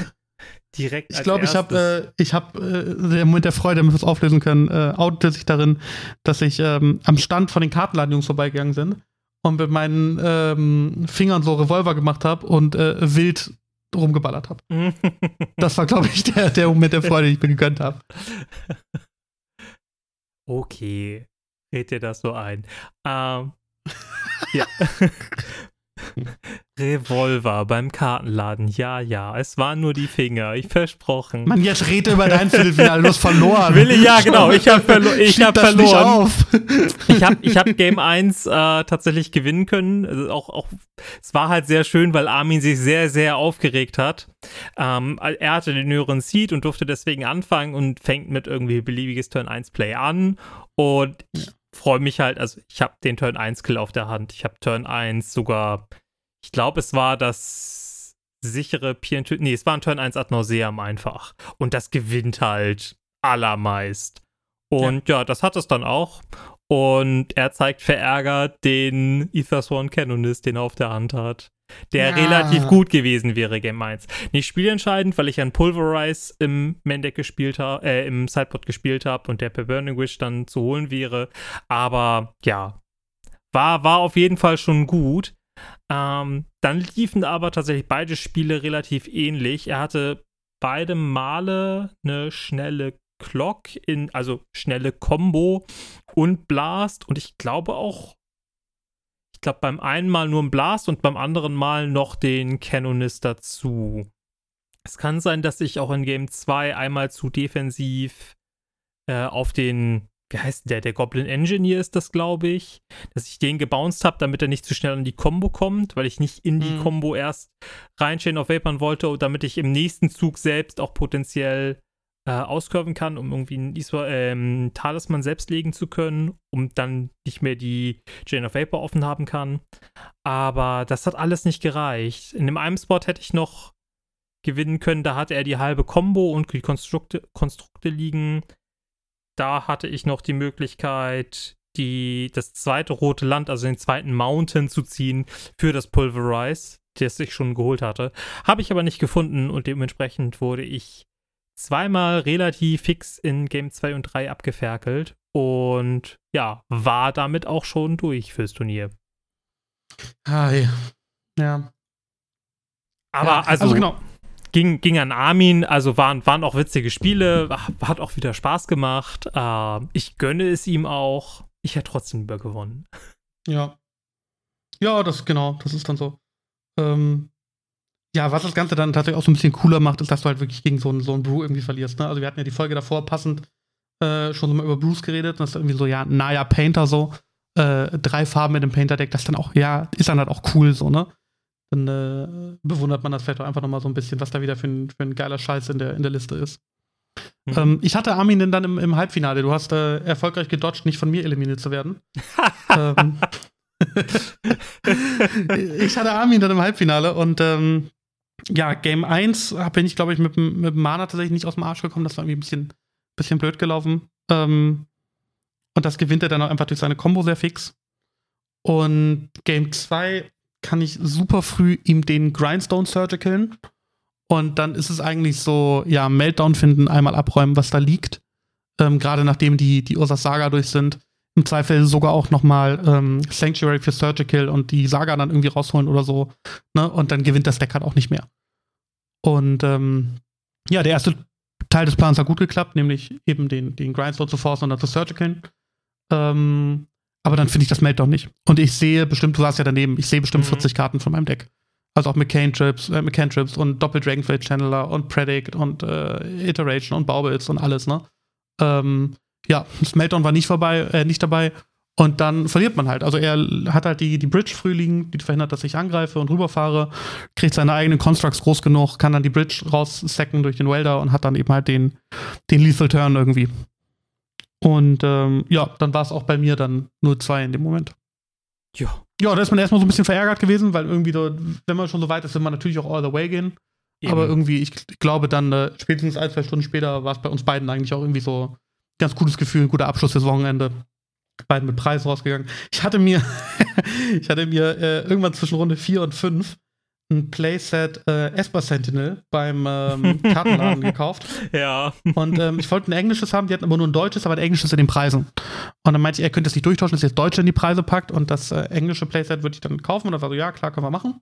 direkt. Ich glaube, ich habe, äh, ich habe äh, der Moment der Freude, damit wir es auflösen können, äh, outete sich darin, dass ich ähm, am Stand von den Kartenladejungs vorbeigegangen sind und mit meinen ähm, Fingern so Revolver gemacht habe und äh, wild rumgeballert habe. das war, glaube ich, der, der Moment der Freude, den ich mir gegönnt habe. Okay, red dir das so ein. Ähm, ja. Revolver beim Kartenladen. Ja, ja, es waren nur die Finger, ich versprochen. Mann, jetzt rede über dein Viertelfinale, du hast verloren. Will ich, ja, genau, ich habe verlo ich hab verloren. ich habe ich hab Game 1 äh, tatsächlich gewinnen können. Also auch, auch, es war halt sehr schön, weil Armin sich sehr, sehr aufgeregt hat. Ähm, er hatte den höheren Seed und durfte deswegen anfangen und fängt mit irgendwie beliebiges Turn 1 Play an. Und ich freue mich halt, also ich habe den Turn 1 Kill auf der Hand. Ich habe Turn 1 sogar, ich glaube, es war das sichere PNT, nee, es war ein Turn 1 Ad Nauseam einfach. Und das gewinnt halt allermeist. Und ja, ja das hat es dann auch. Und er zeigt verärgert den Ethersworn Canonist, den er auf der Hand hat der ja. relativ gut gewesen wäre, Game 1. Nicht spielentscheidend, weil ich an Pulverize im Main Deck gespielt habe, äh, im Sideboard gespielt habe und der per Burning Wish dann zu holen wäre. Aber ja, war, war auf jeden Fall schon gut. Ähm, dann liefen aber tatsächlich beide Spiele relativ ähnlich. Er hatte beide Male eine schnelle Clock in, also schnelle Combo und Blast und ich glaube auch ich glaube, beim einen Mal nur ein Blast und beim anderen Mal noch den Canonist dazu. Es kann sein, dass ich auch in Game 2 einmal zu defensiv äh, auf den, wie heißt der, der Goblin Engineer ist das, glaube ich, dass ich den gebounced habe, damit er nicht zu schnell an die Combo kommt, weil ich nicht in die mhm. Combo erst reinstehen auf Vapern wollte, damit ich im nächsten Zug selbst auch potenziell äh, auskurven kann, um irgendwie einen ähm, Talisman selbst legen zu können, um dann nicht mehr die Jane of Vapor offen haben kann. Aber das hat alles nicht gereicht. In dem einen Spot hätte ich noch gewinnen können, da hatte er die halbe Combo und die Konstrukte, Konstrukte liegen. Da hatte ich noch die Möglichkeit, die, das zweite rote Land, also den zweiten Mountain zu ziehen für das Pulverize, das ich schon geholt hatte. Habe ich aber nicht gefunden und dementsprechend wurde ich zweimal relativ fix in Game 2 und 3 abgeferkelt und ja, war damit auch schon durch fürs Turnier. Hi. Ja. Aber ja, also, also, genau. Ging, ging an Armin, also waren, waren auch witzige Spiele, hat auch wieder Spaß gemacht. Äh, ich gönne es ihm auch. Ich hätte trotzdem lieber gewonnen. Ja. Ja, das genau, das ist dann so. Ähm, ja, was das Ganze dann tatsächlich auch so ein bisschen cooler macht, ist, dass du halt wirklich gegen so einen, so einen Brew irgendwie verlierst. Ne? Also wir hatten ja die Folge davor passend äh, schon mal über Brews geredet und das ist irgendwie so, ja, naja, Painter so, äh, drei Farben mit dem Painter-Deck, das dann auch, ja, ist dann halt auch cool so, ne? Dann äh, bewundert man das vielleicht auch einfach nochmal so ein bisschen, was da wieder für ein, für ein geiler Scheiß in der, in der Liste ist. Mhm. Ähm, ich hatte Armin denn dann im, im Halbfinale. Du hast äh, erfolgreich gedodged, nicht von mir eliminiert zu werden. ähm, ich hatte Armin dann im Halbfinale und ähm, ja, Game 1 bin ich, glaube ich, mit, mit Mana tatsächlich nicht aus dem Arsch gekommen. Das war irgendwie ein bisschen, bisschen blöd gelaufen. Ähm, und das gewinnt er dann auch einfach durch seine Combo sehr fix. Und Game 2 kann ich super früh ihm den Grindstone Surgicalen. Und dann ist es eigentlich so, ja, Meltdown finden, einmal abräumen, was da liegt. Ähm, Gerade nachdem die, die Ursas Saga durch sind. Im Zweifel sogar auch nochmal ähm, Sanctuary für Surgical und die Saga dann irgendwie rausholen oder so. Ne? Und dann gewinnt das Deck halt auch nicht mehr. Und ähm, ja, der erste Teil des Plans hat gut geklappt, nämlich eben den, den Grindstone zu forcen und dann zu Surgicalen. Ähm, aber dann finde ich das Meltdown nicht. Und ich sehe bestimmt, du warst ja daneben, ich sehe bestimmt mhm. 40 Karten von meinem Deck. Also auch mit Cantrips, äh, mit Cantrips und Doppel Dragonflate Channeler und Predict und äh, Iteration und Baubles und alles, ne? Ähm, ja, das Meltdown war nicht vorbei, äh, nicht dabei. Und dann verliert man halt. Also er hat halt die, die Bridge früh liegen, die verhindert, dass ich angreife und rüberfahre, kriegt seine eigenen Constructs groß genug, kann dann die Bridge raussacken durch den Welder und hat dann eben halt den, den Lethal Turn irgendwie. Und ähm, ja, dann war es auch bei mir dann 0-2 in dem Moment. Ja. Ja, da ist man erstmal so ein bisschen verärgert gewesen, weil irgendwie, so, wenn man schon so weit ist, will man natürlich auch all the way gehen. Eben. Aber irgendwie, ich glaube dann, äh, spätestens ein, zwei Stunden später war es bei uns beiden eigentlich auch irgendwie so ganz gutes Gefühl, ein guter Abschluss fürs Wochenende. Beiden mit Preis rausgegangen. Ich hatte mir, ich hatte mir äh, irgendwann zwischen Runde 4 und 5 ein Playset äh, Esper Sentinel beim ähm, Kartenladen gekauft. Ja. Und ähm, ich wollte ein englisches haben, die hatten aber nur ein deutsches, aber ein englisches in den Preisen. Und dann meinte ich, er könnte es nicht durchtauschen, dass er das Deutsche in die Preise packt und das äh, englische Playset würde ich dann kaufen. Und dann war so, ja, klar, können wir machen.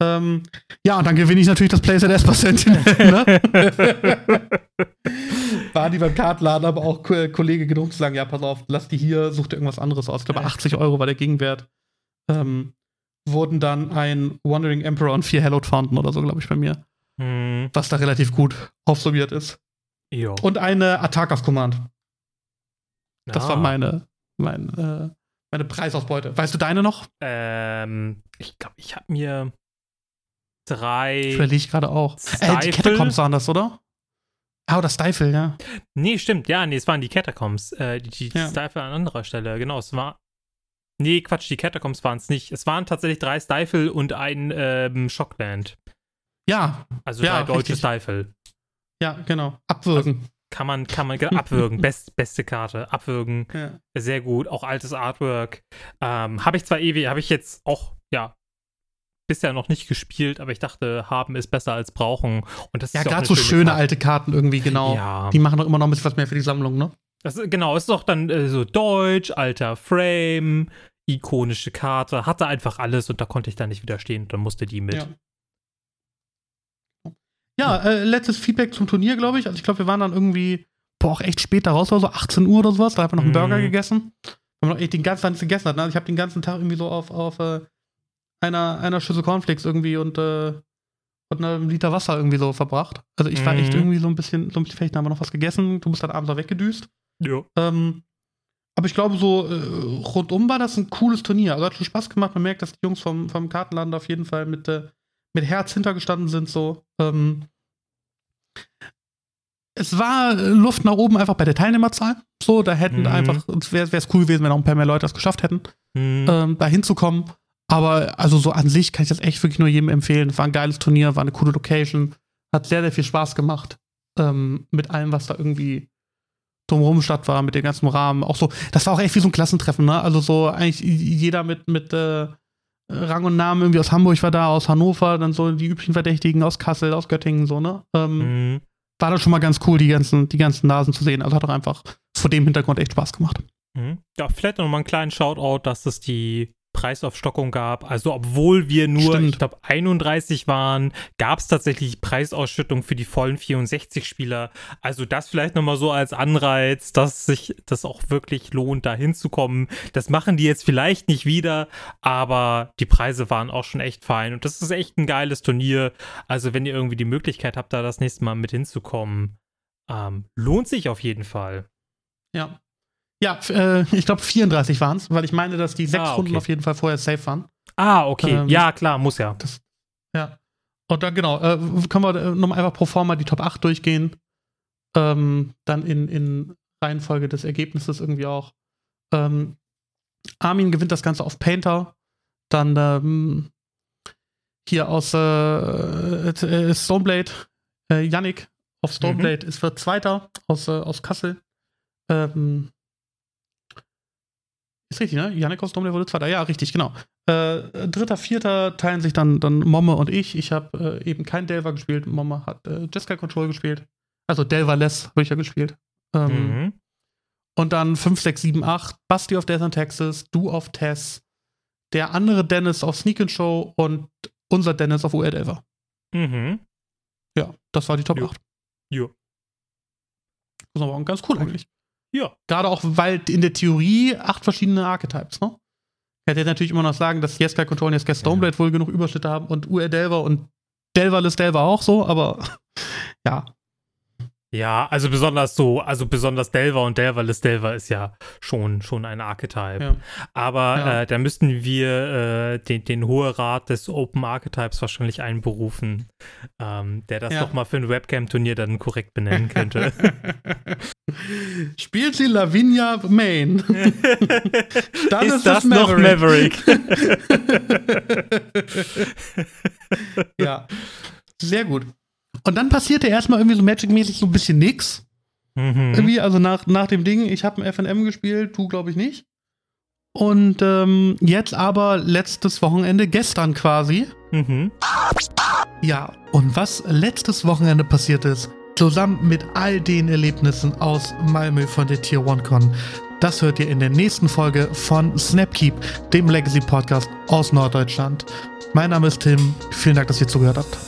Ähm, ja, und dann gewinne ich natürlich das Playset Esper Sentinel. ne? war die beim Kartenladen aber auch Kollege genug zu sagen, ja, pass auf, lass die hier, such dir irgendwas anderes aus. Ich glaube, 80 Euro war der Gegenwert. Ähm, wurden dann ein Wandering Emperor und vier Hallowed Fountain oder so, glaube ich, bei mir. Hm. Was da relativ gut aufsummiert ist. Jo. Und eine Attack of Command. Das ah. war meine, mein, äh, meine Preisausbeute. Weißt du deine noch? Ähm, ich glaube, ich habe mir drei. Verliere ich gerade auch. Äh, die Catacombs waren das, oder? Ah, oder Stifle, ja. Nee, stimmt. Ja, nee, es waren die Catacombs. Äh, die die ja. Stifle an anderer Stelle. Genau, es war Nee, Quatsch, die Catacombs waren es nicht. Es waren tatsächlich drei Stifle und ein ähm, Shockland. Ja. Also ja, drei deutsche Stifle. Ja, genau. Abwürgen. Also kann man, kann man abwürgen. Best, beste Karte. Abwürgen. Ja. Sehr gut. Auch altes Artwork. Ähm, habe ich zwar ewig, habe ich jetzt auch, ja, bisher noch nicht gespielt, aber ich dachte, haben ist besser als brauchen. Und das ja, gerade so schöne Karte. alte Karten irgendwie, genau. Ja. Die machen doch immer noch ein bisschen was mehr für die Sammlung, ne? Das, genau, ist doch dann äh, so deutsch, alter Frame, ikonische Karte, hatte einfach alles und da konnte ich dann nicht widerstehen und dann musste die mit. Ja. Ja, äh, letztes Feedback zum Turnier, glaube ich. Also ich glaube, wir waren dann irgendwie, boah, auch echt spät da raus, so 18 Uhr oder sowas. Da haben wir noch einen mm. Burger gegessen. Haben wir noch echt den ganzen Tag nichts gegessen hatten. Also ich habe den ganzen Tag irgendwie so auf, auf äh, einer, einer Schüssel Cornflakes irgendwie und, äh, und einem Liter Wasser irgendwie so verbracht. Also ich war echt mhm. irgendwie so ein bisschen, so ein bisschen vielleicht haben wir noch was gegessen. Du bist dann abends auch weggedüst. Ja. Ähm, aber ich glaube, so äh, rundum war das ein cooles Turnier. Also hat schon Spaß gemacht. Man merkt, dass die Jungs vom, vom Kartenladen auf jeden Fall mit, äh, mit Herz hintergestanden sind. So. Ähm, es war Luft nach oben einfach bei der Teilnehmerzahl. So, da hätten mhm. einfach, wäre es cool gewesen, wenn auch ein paar mehr Leute das geschafft hätten, mhm. ähm, da hinzukommen. Aber also so an sich kann ich das echt wirklich nur jedem empfehlen. War ein geiles Turnier, war eine coole Location, hat sehr, sehr viel Spaß gemacht. Ähm, mit allem, was da irgendwie drumherum statt war, mit dem ganzen Rahmen. Auch so, das war auch echt wie so ein Klassentreffen, ne? Also so eigentlich jeder mit, mit äh, Rang und Namen irgendwie aus Hamburg war da, aus Hannover, dann so die üblichen Verdächtigen aus Kassel, aus Göttingen, so, ne? Ähm, mhm. War das schon mal ganz cool, die ganzen, die ganzen Nasen zu sehen. Also hat auch einfach vor dem Hintergrund echt Spaß gemacht. Mhm. Ja, vielleicht noch mal einen kleinen Shoutout, dass es die Preisaufstockung gab. Also obwohl wir nur, Stimmt. ich glaube, 31 waren, gab es tatsächlich Preisausschüttung für die vollen 64 Spieler. Also das vielleicht nochmal so als Anreiz, dass sich das auch wirklich lohnt, da hinzukommen. Das machen die jetzt vielleicht nicht wieder, aber die Preise waren auch schon echt fein. Und das ist echt ein geiles Turnier. Also wenn ihr irgendwie die Möglichkeit habt, da das nächste Mal mit hinzukommen, ähm, lohnt sich auf jeden Fall. Ja. Ja, äh, ich glaube 34 waren es, weil ich meine, dass die sechs Ah, okay. Runden auf jeden Fall vorher safe waren. Ah, okay. Ähm, ja, klar, muss ja. Ja. Und dann genau, äh, können wir äh, nochmal einfach pro forma die Top 8 durchgehen. Ähm, dann in, in Reihenfolge des Ergebnisses irgendwie auch. Ähm, Armin gewinnt das Ganze auf Painter. Dann ähm, hier aus äh, äh, Stoneblade, äh, Yannick auf Stoneblade ist wird Zweiter aus, äh, aus Kassel. Ähm, ist richtig, ne? Yannick aus Stoneblade wurde Zweiter. Ja, richtig, genau. Äh, dritter, vierter teilen sich dann, dann Momme und ich. Ich habe äh, eben kein Delver gespielt. Momme hat äh, Jessica Control gespielt. Also Delver-less habe ich ja gespielt. Ähm, Mhm. Und dann 5, 6, 7, 8. Basti auf Death and Texas, du auf Tess, der andere Dennis auf Sneak and Show und unser Dennis auf UR Delver. Mhm. Ja, das war die Top Jo. 8. Jo. Das war auch ganz cool eigentlich. Ja. Gerade auch, weil in der Theorie acht verschiedene Archetypes, ne? Ich hätte jetzt natürlich immer noch sagen, dass Jeska Control und Jeska Stoneblade wohl genug Überschnitte haben und UR Delver und Delverless Delver auch so, aber ja. Ja, also besonders so, also besonders Delver und Delverless Delver ist ja schon, schon ein Archetype. ja. Aber Ja. äh, da müssten wir äh, den, den Hohe Rat des Open Archetypes wahrscheinlich einberufen, ähm, der das Ja. doch mal für ein Webcam-Turnier dann korrekt benennen könnte. Spielt sie Lavinia Main. Dann ist, ist das es noch Maverick? ja. Sehr gut. Und dann passierte erstmal irgendwie so Magic-mäßig so ein bisschen nix. mhm. Irgendwie, also nach, nach dem Ding, ich habe ein FNM gespielt, du glaube ich nicht. Und ähm, jetzt aber letztes Wochenende, gestern quasi. Mhm. Ja, und was letztes Wochenende passiert ist, zusammen mit all den Erlebnissen aus Malmö von der Tier One Con, das hört ihr in der nächsten Folge von Snapkeep, dem Legacy Podcast aus Norddeutschland. Mein Name ist Tim, vielen Dank, dass ihr zugehört habt.